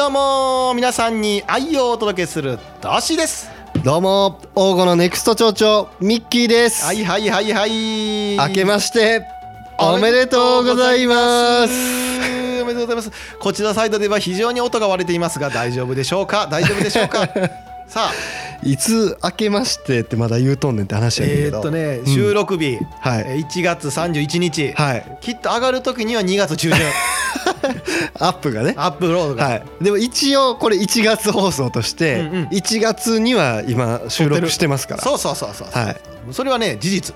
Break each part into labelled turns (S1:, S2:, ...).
S1: どうも皆さんに愛をお届けするドシです。
S2: どうも王語のネクスト町長ミッキーです、
S1: はいはいはいはい。
S2: 明けましておめでとうございます。
S1: おめでとうございます。こちらサイドでは非常に音が割れていますが大丈夫でしょうか？大丈夫でしょうか？さあ。
S2: いつ明けましてってまだ言うとんねんって話やけど。
S1: えーっとね収録日、
S2: はい。
S1: えー1月31日、
S2: はい。
S1: きっと上がる時には2月中旬
S2: アップがね。
S1: アップロードが、
S2: はい、でも一応これ1月放送として
S1: うんうん。
S2: 1月には今収録してますから。
S1: そうそうそうそう、
S2: はい。
S1: それはね事実。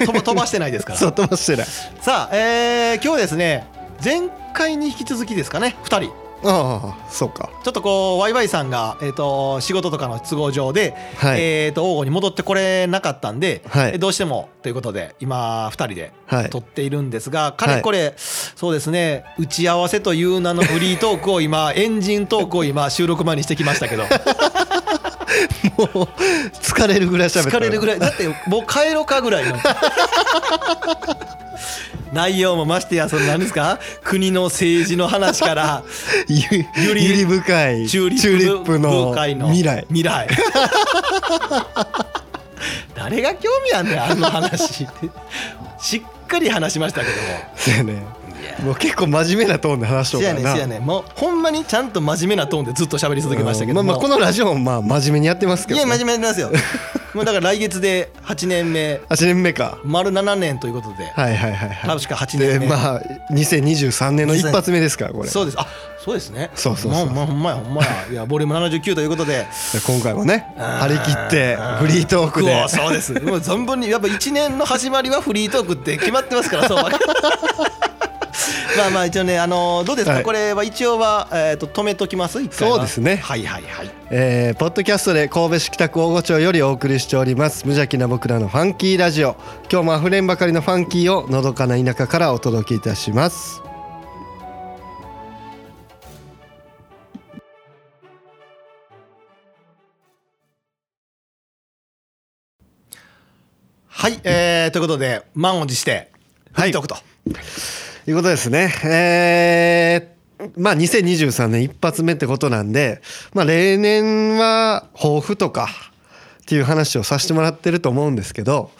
S1: 飛ば飛ばしてないですから。
S2: そう飛ばしてない。
S1: さあ、えー今日ですね前回に引き続きですかね2人
S2: ああそうか。
S1: ちょっとこうワイワイさんが、えー、と仕事とかの都合上で、
S2: はい。
S1: えー、と王吾に戻ってこれなかったんで、
S2: はい。
S1: えどうしてもということで今2人で
S2: はい。
S1: 撮っているんですが、かれこれ、そうですね打ち合わせという名のフリートークを今エンジントークを今収録前にしてきましたけど。
S2: もう疲れるぐらい喋った。
S1: 疲れるぐらい。だってもう帰ろうかぐらいの内容もましてやその何ですか？国の政治の話から。
S2: ゆゆ
S1: り
S2: り深い
S1: チューリップ
S2: の。未来。
S1: 未来。誰が興味あんねんあの話。しっかり話しましたけども。
S2: そうやねもう結構真面目なトーンで話しと
S1: せや
S2: うからな
S1: ねんせやねん。もうほんまにちゃんと真面目なトーンでずっと喋り続けましたけど。も
S2: まあまあこのラジオもまあ真面目にやってますけど、ね、
S1: いや真面目になりますよ。もうだから来月で8年目。
S2: 8年目か。
S1: 丸7年ということで。
S2: はいはいはいはい。
S1: 確か8
S2: で
S1: 年目。
S2: まあ2023年の一発目ですからこれ。
S1: そうです。あそうですね。
S2: そうそうそう。
S1: まあまあほんまやほんまや。いやボリューム79ということで。
S2: で今回もね張り切ってフリートークで。
S1: うわそうです。もう存分にやっぱ1年の始まりはフリートークって決まってますからそう まあまあ一応ねあのどうですか、
S2: はい。
S1: これは一応は、えー、と止めときます？一回は。
S2: そうですね。
S1: はいはいはい。
S2: えーポッドキャストで神戸市北区大御町よりお送りしております。無邪気な僕らのファンキーラジオ。今日もあふれんばかりのファンキーをのどかな田舎からお届けいたします。
S1: はい、えー、ということで満を持してフリートークと、
S2: ということですね。えーまあ2023年一発目ってことなんでまあ例年は抱負とかっていう話をさせてもらってると思うんですけど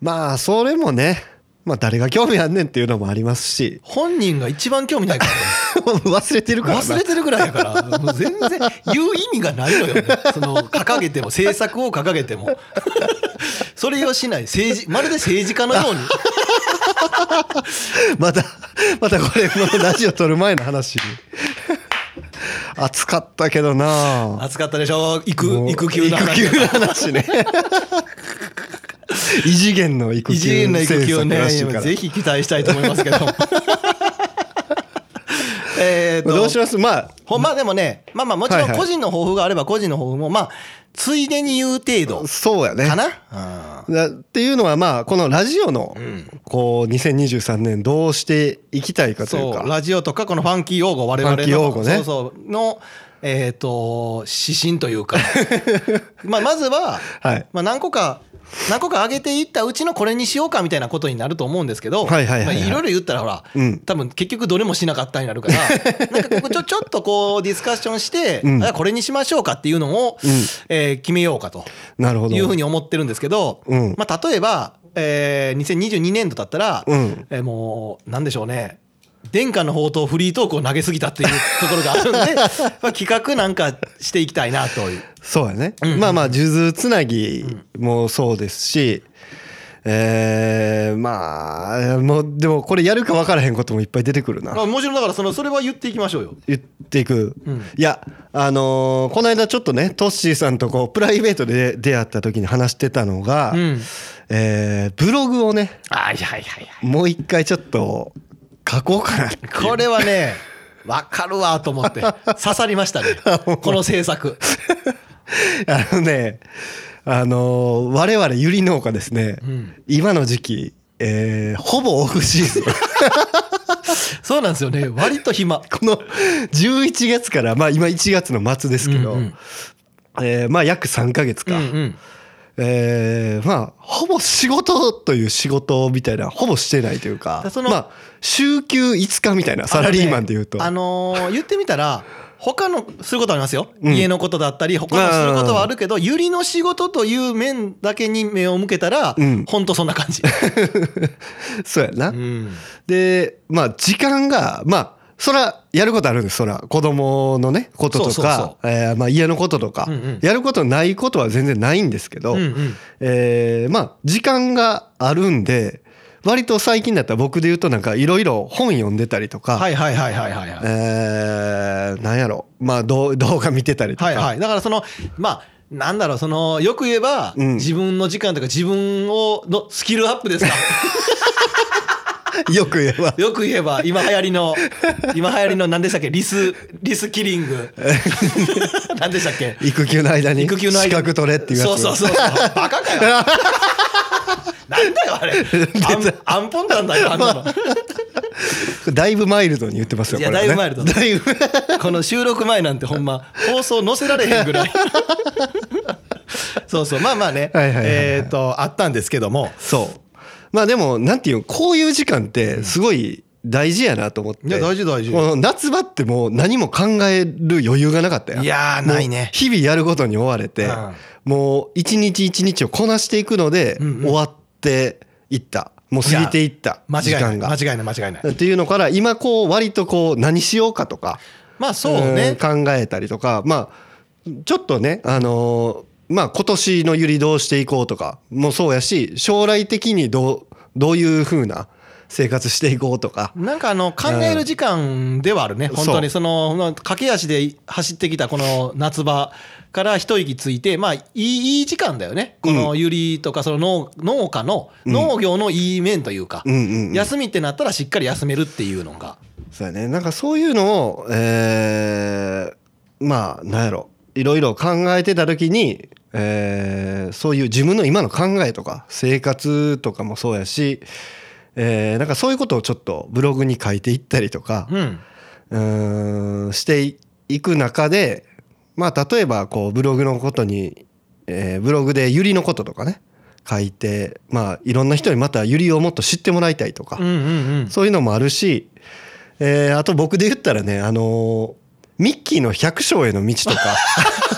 S2: まあそれもねまあ誰が興味あんねんっていうのもありますし。
S1: 本人が一番興味ないから。ね
S2: 忘れてるからな。
S1: 忘れてるぐらいやから。もう全然言う意味がないのよね。その掲げても政策を掲げても。それをしない。政治まるで政治家のように
S2: またまたこれこのラジオ撮る前の話。暑かったけどな。
S1: 暑かったでしょ？育育休の話。
S2: 育休の話ね。異次元の育休
S1: 異次元の育休をねぜひ期待したいと思いますけどえーと。
S2: どうします？まあ。
S1: ほんまでもねまあまあもちろん個人の抱負があれば個人の抱負もまあついでに言う程度
S2: そうやね。
S1: かな、
S2: だっていうのはまあこのラジオのこう2023年どうしていきたいかという
S1: そう
S2: か
S1: ラジオとかこのファンキー用語我々の
S2: ファンキー用語ね。
S1: そうそうのえっ、と指針というか。まあまずは、
S2: はい。
S1: まあ、何個か何個か上げていったうちのこれにしようかみたいなことになると思うんですけど
S2: はいはい
S1: ろいろ言ったらほら、
S2: うん。
S1: 多分結局どれもしなかったになるから なんかここちょちょっとこうディスカッションして、
S2: うん。
S1: あこれにしましょうかっていうのを、
S2: うん。
S1: えー決めようかと。
S2: なるほど。
S1: いうふうに思ってるんですけど、
S2: うん。
S1: まあ、例えば、えー2022年度だったら、
S2: うん。
S1: えーもうなんでしょうね殿下の宝刀フリートークを投げすぎたっていうところがあるんで まあ企画なんかしていきたいなという。
S2: そうやね、
S1: ん。
S2: まあまあ数珠つなぎもそうですし、えー、まあもうでもこれやるか分からへんこともいっぱい出てくるな。
S1: まあ、もちろんだからそのそれは言っていきましょうよ。
S2: 言っていく、
S1: うん。
S2: いやあのーこの間ちょっとねトッシーさんとこうプライベートで出会った時に話してたのが、
S1: うん。
S2: えーブログをね
S1: はいはいはいはい。
S2: もう一回ちょっと書こうかな
S1: これはね分かるわと思って刺さりましたね。この制作。
S2: あのねあのー我々ゆり農家ですね、
S1: ん。
S2: 今の時期、えーほぼオフシーズン。
S1: そうなんですよね。割と暇。
S2: この11月からまあ今1月の末ですけど、
S1: うんうん
S2: えーまあ約3ヶ月か、
S1: うんうん
S2: えーまあほぼ仕事という仕事みたいなほぼしてないというか
S1: その
S2: まあ週休5日みたいなサラリーマンでいうと。
S1: あのー言ってみたら他のすることありますよ、
S2: うん。
S1: 家のことだったり他のすることはあるけどゆりの仕事という面だけに目を向けたら、
S2: うん。
S1: ほんとそんな感じ、
S2: そうやな、
S1: うん。
S2: でまあ時間がまあそらやることあるんです。そら子供のねこととかえーまあ家のこととか、
S1: うんうん。
S2: やることないことは全然ないんですけど、
S1: うんうん。
S2: えーまあ時間があるんで割と最近だったら僕で言うとなんかいろいろ本読んでたりとか、
S1: はいはいはいはいはいはい。
S2: えーなんやろ。まあ動 動画見てたりとか、
S1: はいはい。だからそのまあなんだろうそのよく言えば、
S2: うん。
S1: 自分の時間とか自分をのスキルアップですか
S2: よく言えば。
S1: よく言えば今流行りの今流行りの何でしたっけ？リスリスキリング。何でしたっけ？
S2: 育休の間に
S1: 育休の間に。
S2: 資格取れっていうやつ。
S1: そうそうそうバカかよ。なんだよあれ。アンアンポンなんだよあんなの。
S2: だいぶマイルドに言ってますよ
S1: いやだいぶマイルド
S2: だ。いぶ。
S1: この収録前なんてほんま放送載せられへんぐらい。そうそう。まあまあね。えっとあったんですけども。
S2: そうまあでもなんていうのこういう時間ってすごい大事やなと思って、
S1: いや大事大事。
S2: この夏場ってもう何も考える余裕がなかったやん。
S1: いやーないね。
S2: 日々やることに追われて、
S1: うん。
S2: もう一日一日をこなしていくので終わっていった。もう過ぎていった
S1: 間違いない。
S2: 時間が。
S1: 間違いない間違いない。
S2: っていうのから今こう割とこう何しようかとか
S1: まあそうね。
S2: ん考えたりとかまあちょっとねあのーまあ今年のゆりどうしていこうとかもそうやし将来的にどうどういう風な生活していこうとか。
S1: なんかあの考える時間ではあるね、
S2: ん。
S1: 本当にその駆け足で走ってきたこの夏場から一息ついてまあいいいい時間だよね。このゆりとかその農農家の農業のいい面というか、休みってなったらしっかり休めるっていうのが。
S2: そうやね。なんかそういうのをえーまあなんやろいろいろ考えてた時にえーそういう自分の今の考えとか生活とかもそうやしえーなんかそういうことをちょっとブログに書いていったりとか
S1: うん。
S2: うーんしていく中でまあ例えばこうブログのことに、えーブログでユリのこととかね書いてまあいろんな人にまたユリをもっと知ってもらいたいとか、
S1: うんうんうん。
S2: そういうのもあるし、えーあと僕で言ったらねあのーミッキーの百姓への道とか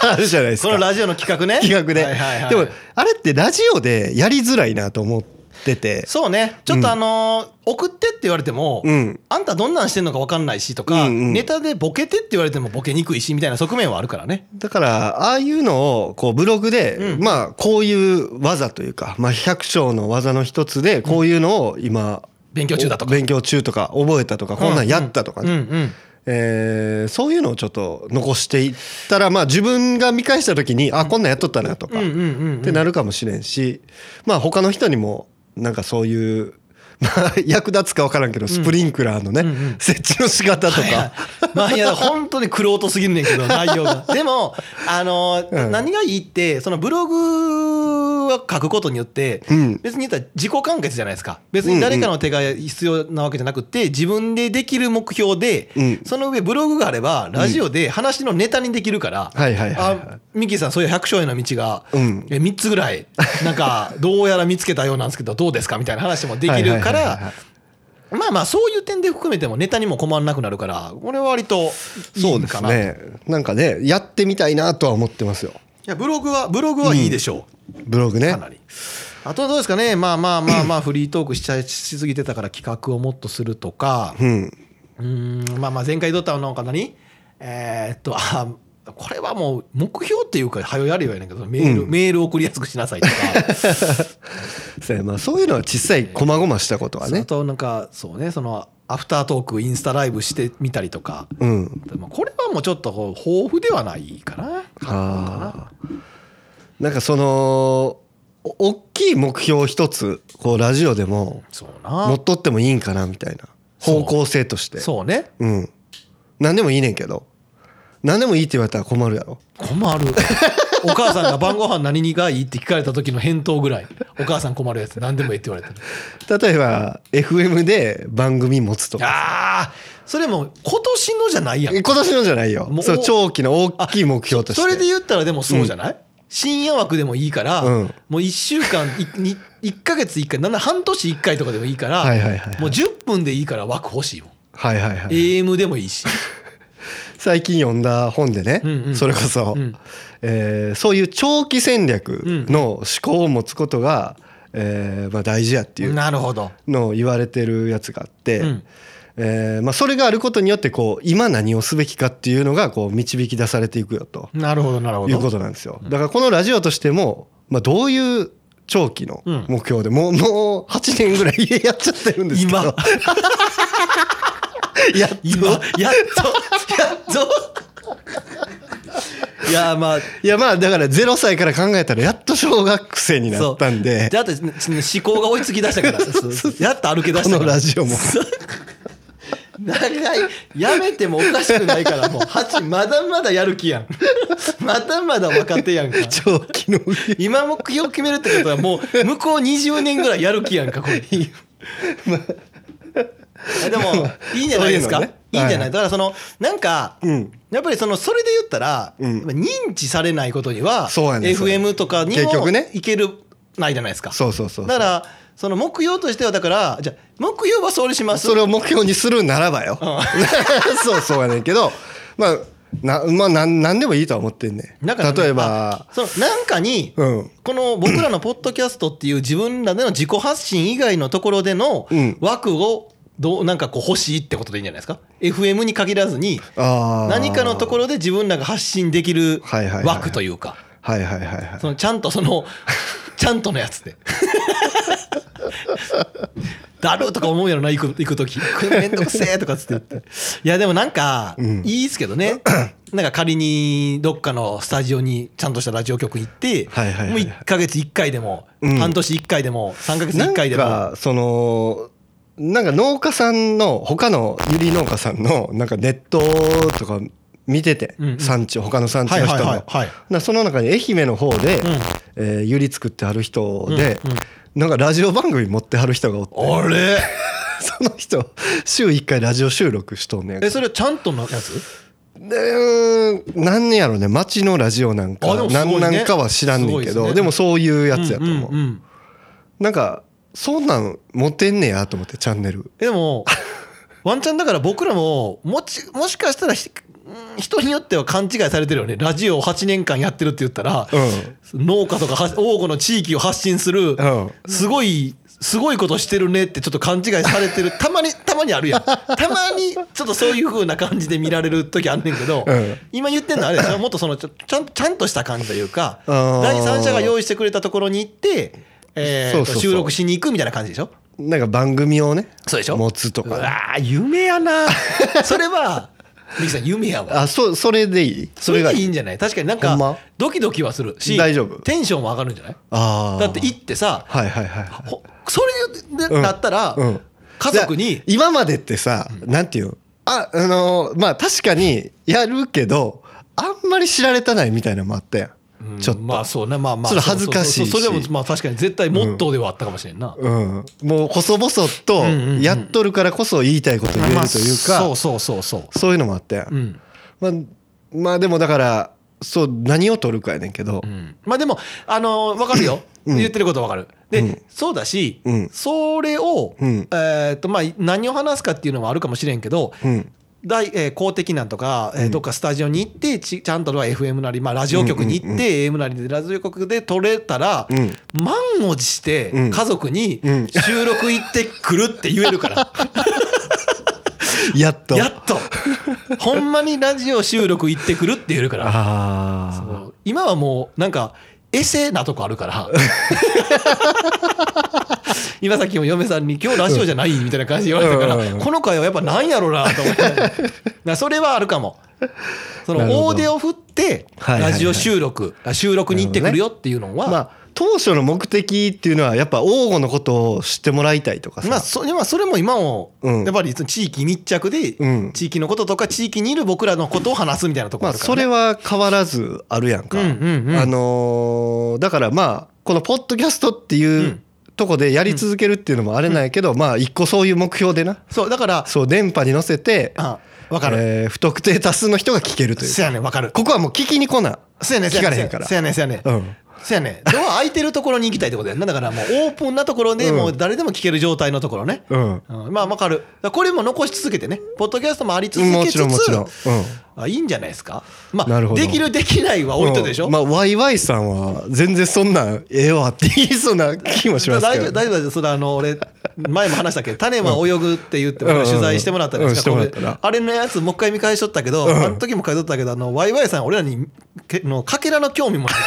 S2: あるじゃないですか。
S1: このラジオの企画ね。
S2: 企画で、
S1: はいはいはい。
S2: でもあれってラジオでやりづらいなと思ってて。
S1: そうね。ちょっとあのー送ってって言われても、
S2: うん。
S1: あんたどんなんしてんのか分かんないしとか、
S2: うんうん。
S1: ネタでボケてって言われてもボケにくいしみたいな側面はあるからね。
S2: だからああいうのをこうブログで、
S1: うん。
S2: まあこういう技というか、まあ、百姓の技の一つでこういうのを今、
S1: 勉強中だとか。
S2: 勉強中とか覚えたとかこんなんやったとかね、
S1: うんうん
S2: えーそういうのをちょっと残していったらまあ自分が見返した時にあこんなんやっとったなとか、ってなるかもしれんしまあ他の人にもなんかそういう。まあ、役立つか分からんけどスプリンクラーのね、設置の仕方とか、
S1: はいはい。まあいや本当に苦労とすぎるねんけど 内容が。でもあの、
S2: うん。
S1: 何がいいってそのブログは書くことによって、
S2: うん。
S1: 別に言ったら自己完結じゃないですか。別に誰かの手が必要なわけじゃなくて自分でできる目標で、
S2: うん。
S1: その上ブログがあればラジオで話のネタにできるから、あミキさんそういう百姓への道が、
S2: うん。
S1: え3つぐらい。なんかどうやら見つけたようなんですけどどうですか？みたいな話もできるから
S2: い
S1: まあまあそういう点で含めてもネタにも困らなくなるからこれは割とい
S2: そで
S1: いうかな、い
S2: すねな。んかねやってみたいなとは思ってますよ。
S1: やブログはブログはいいでしょ
S2: ブログね。
S1: うかなり。あとはどうですかね。まあまあまあまあフリートークしちゃいしすぎてたから企画をもっとするとか。
S2: うん。
S1: うーんまあまあ前回どったのなんか何えーっとあこれはもう目標っていうかはよやればいいねんけどメール、
S2: うん。
S1: メール送りやすくしなさいとか。
S2: そうやまあそういうのは小さい細々したことは
S1: あ
S2: ね
S1: となんかそうねそのアフタートークインスタライブしてみたりとか。
S2: うん。
S1: でもこれはもうちょっとこう豊富ではないかな。
S2: あー。なんかそのお大きい目標一つこうラジオでも
S1: そう
S2: 持
S1: な
S2: っとってもいいんかなみたいな。方向性として。
S1: そうね。
S2: うん。何でもいいねんけど何でもいいって言われたら困るやろ。
S1: 困る？お母さんが晩ご飯何がいいって聞かれた時の返答ぐらい。お母さん困るやつ。何でもいいって言われてる
S2: 例えば FM で番組持つとか。
S1: ああそれも今年のじゃないやん。
S2: 今年のじゃないよ。
S1: もう
S2: そう長期の大きい目標として。
S1: それで言ったらでもそうじゃない、深夜枠でもいいから、
S2: うん。
S1: もう1週間いに1ヶ月1回なん半年1回とかでもいいから、
S2: はいはいはいはい。
S1: もう10分でいいから枠欲しいもん。
S2: はいはいはい
S1: AM でもいいし
S2: 最近読んだ本でね、
S1: うんうん。
S2: それこそ、
S1: うん。
S2: えーそういう長期戦略の思考を持つことが、えーまあ、大事やっていう
S1: なるほど。
S2: のを言われてるやつがあって、
S1: うん。
S2: えーまあ、それがあることによってこう今何をすべきかっていうのがこう導き出されていくよと。
S1: なるほどなるほど。
S2: いうことなんですよ。だからこのラジオとしても、まあ、どういう長期の目標で、もうもう8年ぐらいやっちゃってるんですけど。
S1: 今
S2: やっと。
S1: 今やっとやっと。いやまあ。
S2: いやまあだから0歳から考えたらやっと小学生になったんで。
S1: だって思考が追いつき出したから。やっと歩け出し
S2: こ
S1: たから。
S2: のラジオも。
S1: 長い。やめてもおかしくないからもう。8まだまだやる気やん。まだまだ若手やんか。
S2: 長期の
S1: 今目標決めるってことはもう向こう20年ぐらいやる気やんかこれ。あでも いいんじゃないですか？い
S2: い。
S1: んじゃな
S2: はい？
S1: いだからそのなんか
S2: うん。
S1: やっぱりそのそれで言ったら
S2: うん。
S1: 認知されないことには FM とかにもいけるないじゃないですか。
S2: そうそうそう
S1: だからその目標としてはだからじゃあ目標はそれします。
S2: それを目標にするならばよ。そうそうやねんけどまあなまあなんなんでもいいとは思ってんね
S1: だからね
S2: 例えば
S1: あそのなんかに、
S2: うん。
S1: この僕らのポッドキャストっていう自分らでの自己発信以外のところでの
S2: うん。
S1: 枠をどうなんかこう欲しいってことでいいんじゃないですか？FM に限らずに何かのところで自分らが発信できる枠というか。ちゃんとその ちゃんとのやつで。だるとか思うやろな行く行く時。めんどくせえとかっつって言って。いやでもなんか
S2: ん。
S1: いいっすけどね、なんか仮にどっかのスタジオにちゃんとしたラジオ局行って、もう1か月1回でも、
S2: うん。
S1: 半年1回でも3か月1
S2: なん
S1: 回でも。
S2: かそのなんか農家さんの他のゆり農家さんのなんかネットとか見てて、
S1: うんうん。
S2: 産地他の産地の人の、
S1: はいはいはい。
S2: その中に愛媛の方で、
S1: ん。
S2: えーゆり作ってはる人で、
S1: うんうん。
S2: なんかラジオ番組持ってはる人がおって。
S1: あれ？
S2: その人週1回ラジオ収録しとんねん。
S1: えそれちゃんとのやつ？
S2: で何年やろね。町のラジオなんか
S1: ね。
S2: 何なんかは知らんねんけどで,、
S1: すごいで
S2: もそういうやつやと思う、
S1: んんん。
S2: なんかそんなん持ってんねやと思ってチャンネル。
S1: でも ワンチャンだから僕らももちもしかしたら人によっては勘違いされてるよね。ラジオを8年間やってるって言ったら、
S2: う
S1: 農家とかは王吾の地域を発信する、
S2: うん。
S1: すごいすごいことしてるねってちょっと勘違いされてる。たまにたまにあるやん。たまにちょっとそういう風な感じで見られる時あんねんけど、
S2: うん。
S1: 今言ってんのはあれもっとそのちょちゃんちゃんとした感じというか第三者が用意してくれたところに行って、えー収録しに行くみたいな感じでしょ？
S2: なんか番組をね
S1: そうでしょ？
S2: 持つと
S1: うわ夢やな。それはミキさん夢やわ。
S2: あそそれでいい？
S1: それ
S2: がいい。
S1: でいいんじゃない？確かになんか
S2: ま？
S1: ドキドキはする。し
S2: 大丈夫？
S1: テンションも上がるんじゃない？
S2: あー。
S1: だって行ってさ
S2: はいはいはいはい
S1: ほそれでだったら
S2: うん
S1: 家族に
S2: 今までってさ、なんていうの？ああのーまあ確かにやるけどあんまり知られたないみたいなのもあったやん、ちょっと、
S1: まあそうね。まあまあ。
S2: それ恥ずかしいし。
S1: それでもまあ確かに絶対モットーではあったかもしれんな、
S2: うん、もう細々と
S1: んうんうん。
S2: やっとるからこそ言いたいこと言えるというか、
S1: そうそうそうそう。
S2: そういうのもあったやん、
S1: うん。
S2: まあ、まあでもだからそう何を取るかやねんけど、
S1: まあでもあのーわかるよ、
S2: うん。
S1: 言ってることわかる。で、
S2: うん。
S1: そうだし、
S2: うん。
S1: それを、
S2: うん。
S1: えーっとまあ何を話すかっていうのもあるかもしれんけど、
S2: うん
S1: 大えー公的なんとか、えーどっかスタジオに行ってちちゃんとは FM なり、まあ、ラジオ局に行って、AM なりでラジオ局で撮れたら、
S2: うん。
S1: 満を持して
S2: うん。
S1: 家族に
S2: うん。
S1: 収録行ってくるって言えるから、
S2: やっと。
S1: やっと。ほんまにラジオ収録行ってくるって言えるから。今はもうなんかエセなとこあるから 今さっきも嫁さんに「今日ラジオじゃない?」みたいな感じで言われたから、この回はやっぱなんやろうなと思って。それはあるかも。その大手を振ってラジオ収録、あ収録に行ってくるよっていうのは、
S2: まあ当初の目的っていうのはやっぱ王吾のことを知ってもらいたいとかさ、
S1: まあそれも今も
S2: うん。
S1: やっぱり地域密着で
S2: うん。
S1: 地域のこととか地域にいる僕らのことを話すみたいなところ
S2: まあ
S1: あるからね。
S2: それは変わらずあるやんか、あのーだからまあこのポッドキャストっていううんとこでやり続けるっていうのもあれなんやけど、まあ一個そういう目標でな。
S1: そうだから
S2: そう電波に乗せて
S1: あ分かる。
S2: えー不特定多数の人が聞けるという。
S1: せやねん分かる。
S2: ここはもう聞きに来な。
S1: せやねんせやねん
S2: 聞かれへんから。
S1: せやねんせやねん。
S2: うん
S1: せやね。んドア開いてるところに行きたいってことやんな。だからもうオープンなところで
S2: うん
S1: もう誰でも聞ける状態のところね。
S2: うん。
S1: うん。まあ分かる。これも残し続けてね。ポッドキャストもあり続けつつ
S2: もちろんもちろん、うん
S1: あいいんじゃないですか。まあ
S2: なるほど。
S1: できるできないは置いとでしょ
S2: うん。まあワイワイさんは全然そんなんええわって言いそうな気もしますけど。
S1: 大丈夫大丈夫大丈夫それあの俺前も話したけど「種は泳ぐ」って言って取材してもらったんですか。
S2: うんうんうんしてもらったな。
S1: あれのやつもう一回見返しとったけど、あの時も書いとったけどあのワイワイさん俺らにけのかけらの興味もないか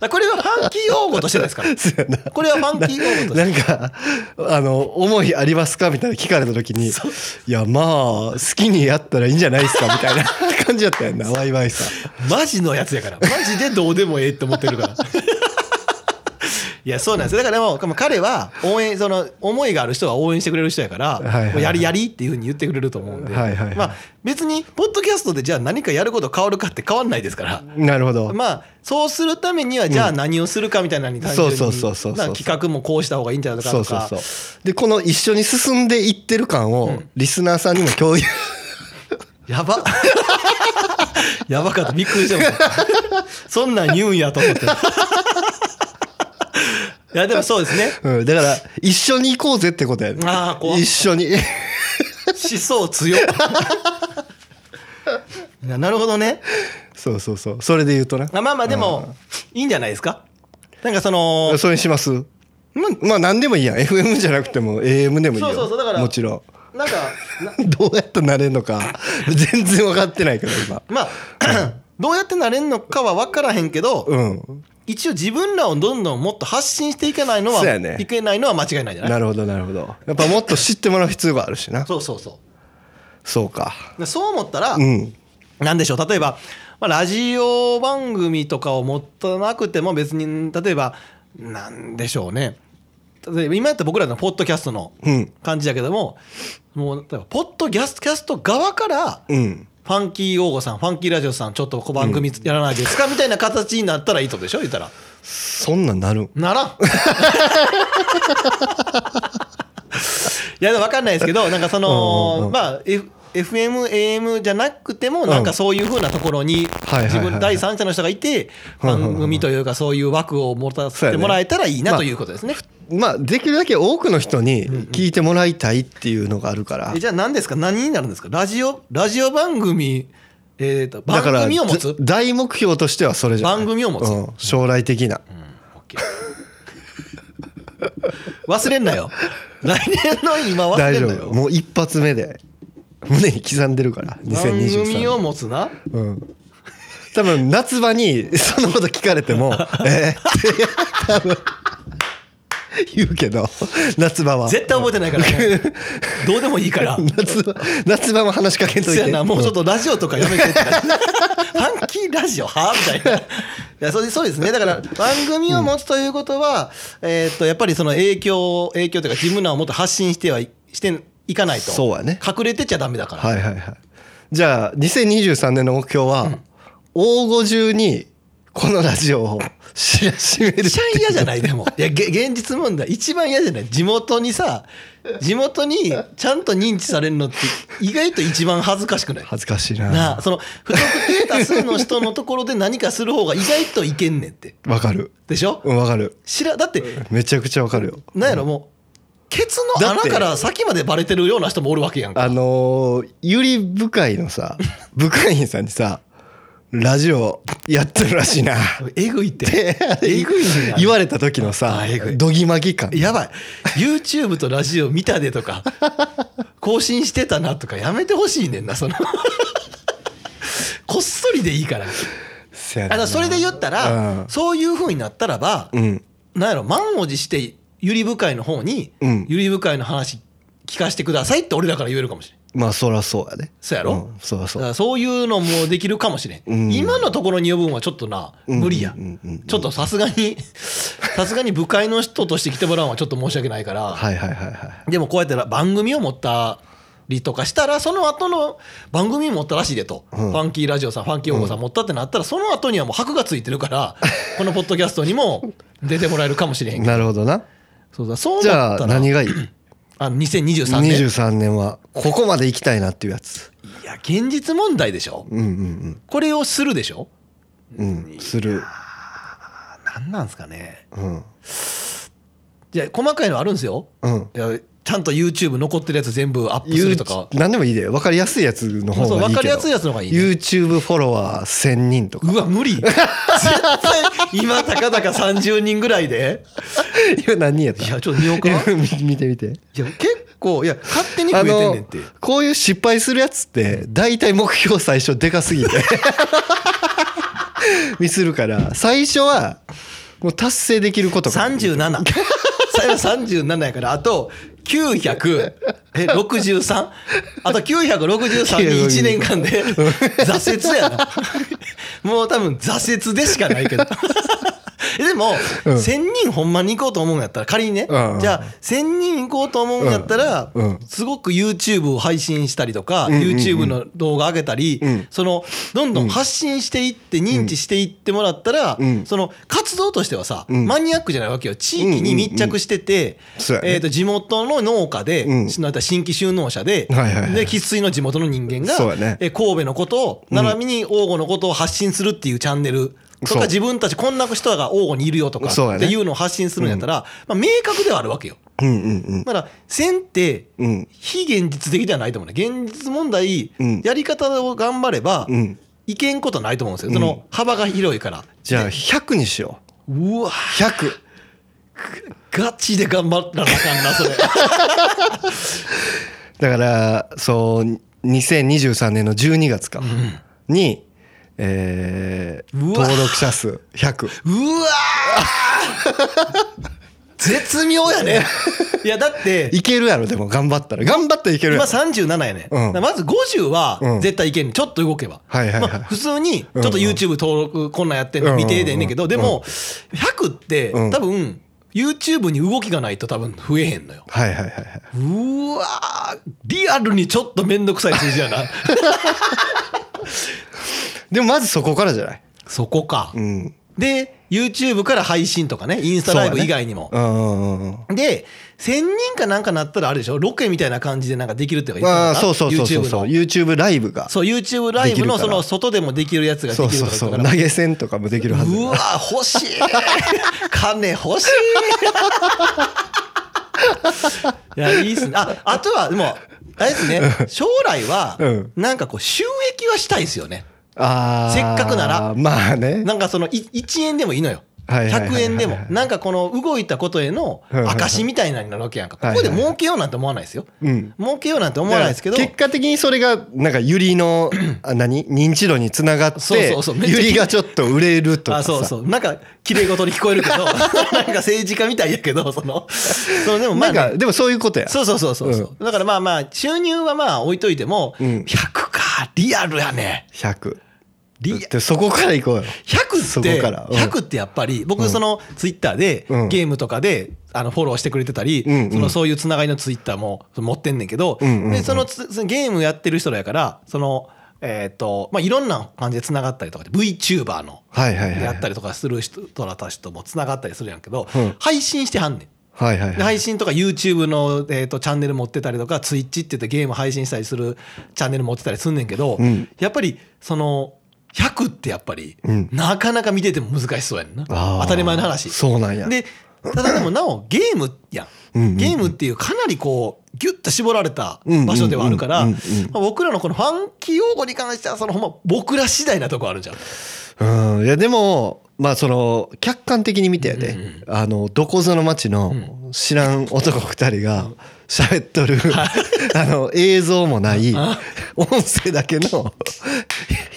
S1: らこれはファンキー用語としてですか？らこれはファンキー用語として
S2: な んかあの思いありますかみたいな聞かれた時にいやまあ好きにやったらいいんじゃないですかみたいな 感じだったよなワイワイさん。
S1: マジのやつやから。マジでどうでもええって思ってるからいやそうなんです。よだからも彼は応援その思いがある人は応援してくれる人やから、
S2: いはいはい。
S1: もうやりやりっていうふうに言ってくれると思うんで、
S2: はいはいはい。
S1: まあ別にポッドキャストでじゃあ何かやること変わるかって変わんないですから。
S2: なるほど、
S1: まあそうするためにはじゃあ何をするかみたいなのに単純に
S2: そうそうそうそうそう。
S1: なんか企画もこうした方がいいんじゃないかとか。
S2: そうそうそう。でこの一緒に進んでいってる感をリスナーさんにも共有、
S1: やば。やばかった。びっくりしたそんなん言うんやと思っていやでもそうですね。
S2: うん、だから一緒に行こうぜってことやね。
S1: あー怖い
S2: 一緒に。
S1: 思想強っ。いやなるほどね。
S2: そうそうそう。それで言うとな。
S1: あまあまあでもいいんじゃないですか？なんかその
S2: それにします。
S1: うん。
S2: まあ何でもいいやん。FM じゃなくても AM でもいいよ。
S1: そうそうそうだから
S2: もちろん。
S1: なんか な
S2: どうやってなれるのか全然分かってないけど今。
S1: まあどうやってなれんのかは分からへんけど、
S2: うん
S1: 一応自分らをどんどんもっと発信していけないのは、
S2: そうやね。
S1: いけないのは間違いないじゃない？
S2: なるほどなるほど。やっぱもっと知ってもらう必要があるしな。
S1: そうそうそ
S2: そうか。
S1: うでそう思ったら、
S2: うん。
S1: なんでしょう？例えば、まあ、ラジオ番組とかを持たなくても別に例えばなんでしょうね。例えば今やったら僕らのポッドキャストの
S2: うん。
S1: 感じだけどももう例えばポッドキャスキャスト側から
S2: うん
S1: ファンキー王吾さんファンキーラジオさんちょっと小番組やらないですか、みたいな形になったらいいとでしょ言ったら。
S2: そんなんなる？ん
S1: ならん。いやでも分かんないですけどなんかそのまあ F FM、AM じゃなくてもなんかそういうふうなところに自分第三者の人がいて
S2: うんうんうん。
S1: 番組というかそういう枠を持たせてもらえたらいいなということですね。
S2: まあできるだけ多くの人に聞いてもらいたいっていうのがあるから。
S1: えじゃあ何ですか？何になるんですか？ラジオラジオ番組えーと番組を持つ？
S2: ず大目標としてはそれじゃない。
S1: 番組を持つ？
S2: うん。将来的な。
S1: オッケー忘れんなよ。来年の今忘れんなよ。
S2: 夫。もう一発目で胸に刻んでるから
S1: 番組を
S2: 2023
S1: 持つな？
S2: うん。多分夏場に そのこと聞かれても「えーって多分言うけど夏場は。
S1: 絶対覚えてないからね。どうでもいいから。
S2: 夏場夏場も話しかけんといて。
S1: もうちょっとラジオとかやめてって。ファンキーラジオ？はみたいな。いやそうそうですね。だから番組を持つということは、えーっとやっぱりその影響影響というか自分らをもっと発信してはいしていかないと。
S2: そうやね。
S1: 隠れてちゃダメだから、
S2: はいはいはい。じゃあ2023年の目標は、大御中にこのラジオを知らしめるって
S1: めっちゃ嫌じゃない？でも。いやげ現実問題。一番嫌じゃない？地元にさ地元にちゃんと認知されるのって意外と一番恥ずかしくない？
S2: 恥ずかしいな。
S1: なあその不特定多数の人のところで何かする方が意外といけんねんって。
S2: わかる。
S1: でしょ？
S2: うんわかる。
S1: 知らだって
S2: めちゃくちゃわかるよ。
S1: なんやろもうケツの穴から先までバレてるような人もおるわけやんか。
S2: あのーゆり部会のさ 部会員さんにさラジオやってるらしいな。っ
S1: えぐいって。
S2: て
S1: えぐい
S2: 言われた時のさどぎまぎ感。
S1: やばい。YouTube とラジオ見たでとか 更新してたなとかやめてほしいねんなその。こっそりでいいから。あのそれで言ったら、
S2: うん。
S1: そういうふうになったらば、
S2: うん。
S1: なんやろ満を持してゆり部会の方に、
S2: うん。
S1: ゆり部会の話聞かせてくださいって俺らから言えるかもしれ
S2: まあそらそうやで
S1: そうやろ？
S2: んそらそう。
S1: そういうのもできるかもしれん、
S2: うん。
S1: 今のところに呼ぶんはちょっとな無理や、
S2: うんうんうん。うん
S1: ちょっとさすがに さすがに部会の人として来てもらうのはちょっと申し訳ないから、
S2: はいはいはいはい。
S1: でもこうやって番組を持ったりとかしたらその後の番組持ったらしいでと、
S2: うん。
S1: ファンキーラジオさんファンキー王子さん持ったってなったらその後にはもう箔がついてるからこのポッドキャストにも出てもらえるかもしれへん
S2: なるほどな
S1: そうだそう
S2: じ
S1: なったら。
S2: ゃあ何がいい？
S1: あの2023年
S2: 23年はここまで行きたいなっていうやつ。
S1: いや現実問題でしょ。
S2: うんうん
S1: これをするでしょ。
S2: うんうんする
S1: 何なんですかね。
S2: うん。
S1: じゃあ細かいのあるんですよ。
S2: うん。
S1: いやちゃんと YouTube 残ってるやつ全部アップするとか。
S2: 何でもいいで。分かりやすいやつの方がいいけど。
S1: そう分かりやすいやつの方がいいね。
S2: YouTube フォロワー1000人とか。
S1: うわ無理。絶対今たかだか30人ぐらいで。
S2: 今何人やった？
S1: いやちょっと見ようかいや
S2: 見見てみて。
S1: 結構いや勝手に増え
S2: あ
S1: てん
S2: の
S1: ねんって。
S2: こういう失敗するやつって大体目標最初でかすぎて。ミスるから。最初はもう達成できることが。
S1: 37最後37やからあと963あと963に1年間で挫折やな。もう多分挫折でしかないけど。えでも、
S2: うん。
S1: 1000人ほんまに行こうと思うんやったら仮にね、
S2: うん。
S1: じゃあ1000人行こうと思うんやったら、
S2: うん。うん。
S1: すごく YouTube を配信したりとか、
S2: んうんうん。
S1: YouTube の動画上げたり、
S2: うん。
S1: そのどんどん発信していって認知していってもらったら、
S2: うん。
S1: その活動としてはさ、
S2: うん。
S1: マニアックじゃないわけよ。地域に密着してて、えー、と地元の農家で、
S2: うん。
S1: 新規就農者で
S2: はいはいはい
S1: 粋の地元の人間が、
S2: ね。
S1: えー神戸のことを並びに王吾のことを発信するっていうチャンネルとか自分たちこんな人が王吾にいるよとかっていうのを発信するんやったら、まあ、明確ではあるわけよ。
S2: うんうん
S1: だから線って
S2: うん。
S1: 非現実的ではないと思うね。現実問題、
S2: うん。
S1: やり方を頑張れば、
S2: うん。
S1: いけんことないと思うんですよ。その幅が広いから。
S2: じゃあ100にしよ
S1: う。わ
S2: う100
S1: ガチで頑張らなあかんなそれ。
S2: だからそう2023年の12月かに、えー登録者数100
S1: うわー。絶妙やね。いやだって。
S2: いけるやろでも頑張ったら。頑張ったらいけるや
S1: 今
S2: ろ
S1: 37やね、
S2: うん。
S1: まず50は
S2: うん。
S1: 絶対いけんちょっと動けば、
S2: はいはいはい。
S1: まあ、普通にちょっと
S2: うんうん。
S1: YouTube 登録こんなんやってんの見てでんねんけどでも100って
S2: うん。
S1: 多分 YouTube に動きがないと多分増えへんのよ。
S2: はいはいはいはい。う
S1: ーわー。リアルにちょっと面倒くさい数字やな
S2: でもまずそこからじゃない？
S1: そこか、
S2: うん。
S1: で YouTube から配信とかねインスタライブ以外にも、
S2: うんうんうんうん。
S1: で1000人かなんかなったらあれでしょ？ロケみたいな感じでなんかできるっていうか言
S2: ああそうそうそうそう
S1: YouTube
S2: そう。
S1: の。
S2: YouTube ライブが。
S1: そう YouTube ライブのその外でもできるやつがで
S2: そう
S1: きる
S2: そうそう投げ銭とかもできるはず
S1: うわ欲しい。金欲しい。いやいいっすね。ああとはでもあれですね。将来は
S2: うん。
S1: なんかこう収益はしたいですよね
S2: ああ
S1: せっかくなら。
S2: まあね。
S1: なんかそのい1円でもいいのよ。
S2: はいはいはいはい
S1: 100円でも。なんかこの動いたことへの証みたいなのになるわけやんか。ここで儲けようなんて思わないですよ。
S2: うん。
S1: 儲けようなんて思わないですけど。
S2: 結果的にそれがなんかユリの あ何？認知度につながってユリがちょっと売れるとか
S1: そうそう。なんか綺麗事に聞こえるけど なんか政治家みたいやけどその。そのでもまあね、
S2: なんかでもそういうことや。
S1: そうそうそうそうそう、だからまあまあ収入はまあ置いといても、
S2: うん。
S1: 100か。リアルやね。
S2: 100
S1: リ
S2: でそこから行こうよ。
S1: 100って
S2: そこから。うん。
S1: 100ってやっぱり僕そのツイッターで
S2: うん。
S1: ゲームとかであのフォローしてくれてたり、そのそういうつながりのツイッターも持ってんねんけど、でそのゲームやってる人らやからそのえっ、とまあいろんな感じでつながったりとかで VTuber のやったりとかする人らたちともつながったりするやんけど、
S2: うん。
S1: 配信してはんねん。
S2: はいはいはい。
S1: で配信とか YouTube の、えー、とチャンネル持ってたりとか Twitch って言ってゲーム配信したりするチャンネル持ってたりすんねんけど、
S2: うん。
S1: やっぱりその100ってやっぱり、
S2: うん。
S1: なかなか見てても難しそうやんな。当たり前の話。
S2: そうなんや。
S1: でただでもなお ゲームやん。
S2: うんうんうん。
S1: ゲームっていうかなりこうギュッと絞られた場所ではあるから僕らのこのファンキー用語に関してはそのほんま僕ら次第なとこあるじゃん
S2: うん。いやでもまあその客観的に見てやで、あのどこぞの町の知らん男二人が喋っとる、あの映像もない音声だけの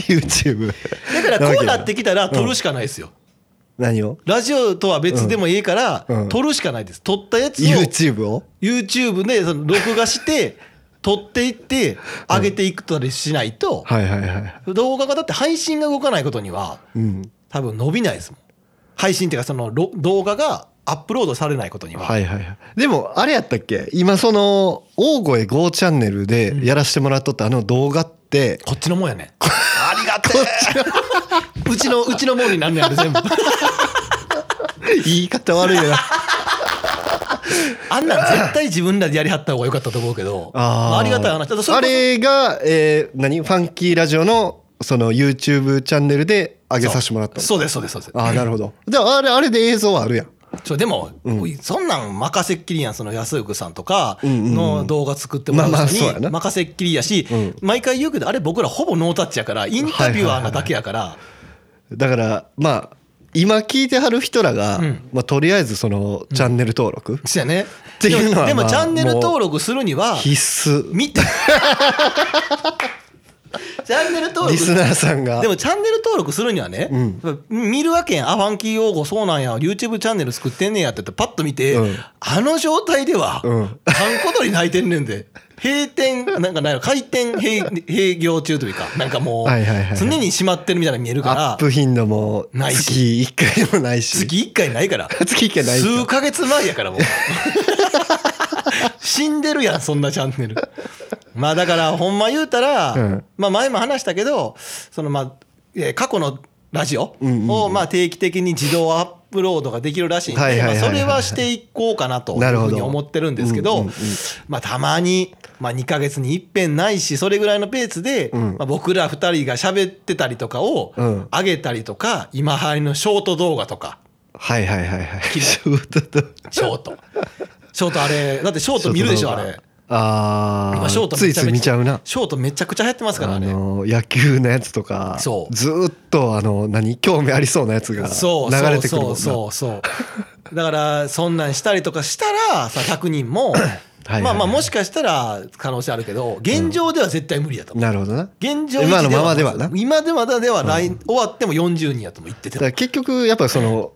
S2: YouTube
S1: だからこうなってきたら撮るしかないですよ。
S2: 何を？
S1: ラジオとは別でもいいから
S2: うん。
S1: 撮るしかないです。撮ったやつを
S2: YouTube を
S1: ？YouTube でその録画して 撮っていって上げていくとりしないと、
S2: はいはいはい。
S1: 動画がだって配信が動かないことには
S2: うん。
S1: 多分伸びないですもん。配信っていうかそのろ動画がアップロードされないことには、
S2: はいはいはい。でもあれやったっけ？今その大声 GO チャンネルでやらせてもらっとったあの動画って
S1: こっちのもんやね ありがてえうちのうちのもんになんねやろ全部。
S2: 言い方悪いよな。
S1: あんなん絶対自分らでやりはった方が良かったと思うけど
S2: あー。
S1: ありがたい話。だ
S2: あれが、えー何？ファンキーラジオのその YouTube チャンネルで上げさせてもらったの。
S1: そうですそうですそうです。
S2: ああなるほど。であれあれで映像はあるやん
S1: ちょでも、そんなん任せっきりやんその安福さんとかの動画作ってもらう
S2: まあまあ
S1: 人
S2: そうやな。
S1: に任せっきりやし、毎回言うけどあれ僕らほぼノータッチやからインタビュアーなだけやから、
S2: だからまあ今聞いてはる人らが、
S1: ん。
S2: まあ、とりあえずそのチャンネル登録、
S1: そうやね。
S2: ていうのは
S1: でも
S2: まあ
S1: チャンネル登録するには
S2: 必須。
S1: 見て チャンネル登録。
S2: リスナーさんが。
S1: でもチャンネル登録するにはね、見るわけやん。あファンキー用語そうなんや。YouTube チャンネル作ってんねんやってパッと見て、
S2: うん。
S1: あの状態では、
S2: うん。
S1: ハンコ鳥泣いてんねんで。閉店なんかなん開店閉閉業中というかなんかもう常に閉まってるみたいなの見えるから
S2: アップ頻度も
S1: ないし。
S2: 月1回もないし。
S1: 月1回ないから。
S2: 月1回ないんか。
S1: 数ヶ月前やからもう。死んでるやんそんなチャンネルまあだからほんま言うたら、
S2: うん
S1: まあ前も話したけどそのまあえー過去のラジオをまあ定期的に自動アップロードができるらしいんでそれはしていこうかなというふうに思ってるんですけどまあたまにまあ2ヶ月に一遍ないしそれぐらいのペースで
S2: ん。
S1: まあ僕ら2人が喋ってたりとかを
S2: うん。
S1: 上げたりとか今流行りのショート動画とか。
S2: はいはいはいはい。ショートと
S1: ショート。ショートあれ、だってショート見るでしょ、あれ。
S2: あ
S1: 今ショー
S2: あついつい見ちゃうな。
S1: ショートめちゃくちゃ流行ってますから
S2: あ
S1: ね。
S2: の野球のやつとか
S1: そう。
S2: ずーっとあの何興味ありそうなやつが流
S1: そう
S2: れてくるもんな。
S1: そうそう。だから、そんなんしたりとかしたら、さ、100人も、
S2: はいはい
S1: まあまあ、もしかしたら可能性あるけど、現状では絶対無理だと思う。
S2: なるほどな。
S1: 現状
S2: 今のままではな。
S1: 今でまだでは来、終わっても40人やとも言ってて
S2: 結局やっぱその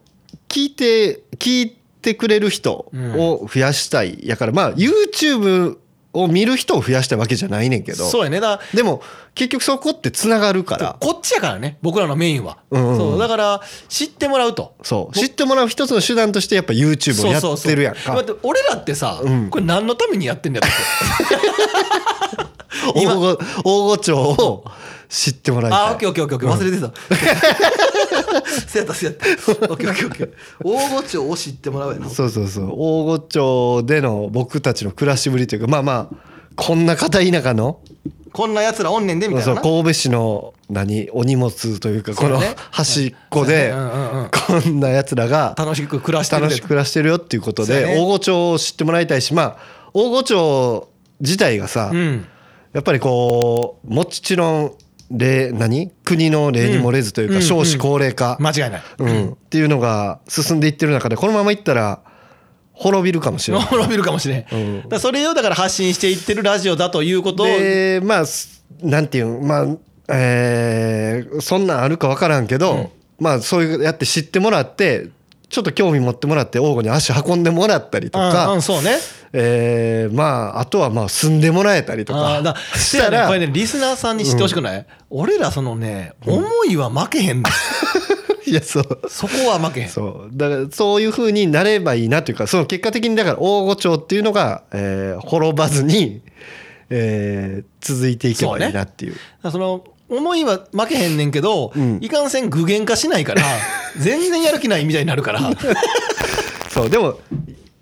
S2: 聞いて聞いてくれる人を増やしたいやからまあ YouTube を見る人を増やしたいわけじゃないねんけど。
S1: そうやね。だ
S2: でも結局そこってつながるから。
S1: こっちやからね、僕らのメインは。
S2: うんうん
S1: そう、だから、知ってもらうと。
S2: そう。知ってもらう一つの手段としてやっぱ YouTube をやってるやんか。
S1: そうそうそう。待って俺らってさ、
S2: うん。
S1: これ何のためにやってんだよって今
S2: 大御大御町を知ってもらいたい。
S1: あオッケーオッケーオッケー忘れて た。そうやったそうやった。オッケーオッケーオッケー。大御町を知ってもらうやろ
S2: そうそうそう。大御町での僕たちの暮らしぶりというかまあまあこんな片田舎の
S1: こんなやつらおんねんでみたいなな。
S2: そう神戸市の何お荷物というかこの
S1: そうね。
S2: 端っこで
S1: うんうんうん
S2: こんなやつらが
S1: 楽しく暮らしてる。で
S2: 楽しく暮らしてるよっていうこと
S1: そうやね。
S2: で大御町を知ってもらいたいしまあ大御町自体がさ
S1: うん。
S2: やっぱりこうもちろん例何？国の例に漏れずという
S1: うん
S2: か少子高齢化。
S1: 間違いない、
S2: うん。っていうのが進んでいってる中でこのままいったら滅びるかもしれない。
S1: 滅びるかもしれん、
S2: うん。
S1: だそれをだから発信していってるラジオだということを
S2: でまあすなんていうまあえーそんなんあるか分からんけど、まあそういうやって知ってもらってちょっと興味持ってもらって王吾に足運んでもらったりとか、
S1: うんうん、そうね
S2: えーまああとはまあ住んでもらえたりとか
S1: だ
S2: したら、
S1: ねこれねリスナーさんに知ってほしくない、俺らそのね思いは負けへんの、
S2: いやそう。
S1: そこは負けへん。
S2: そう。だからそういう風になればいいなというかその結果的にだから大御町っていうのが、えー滅ばずに、えー続いていけばいいなっていう。
S1: その思いは負けへんねんけど、
S2: ん。
S1: いかんせん具現化しないから 全然やる気ないみたいになるから。
S2: そう。でも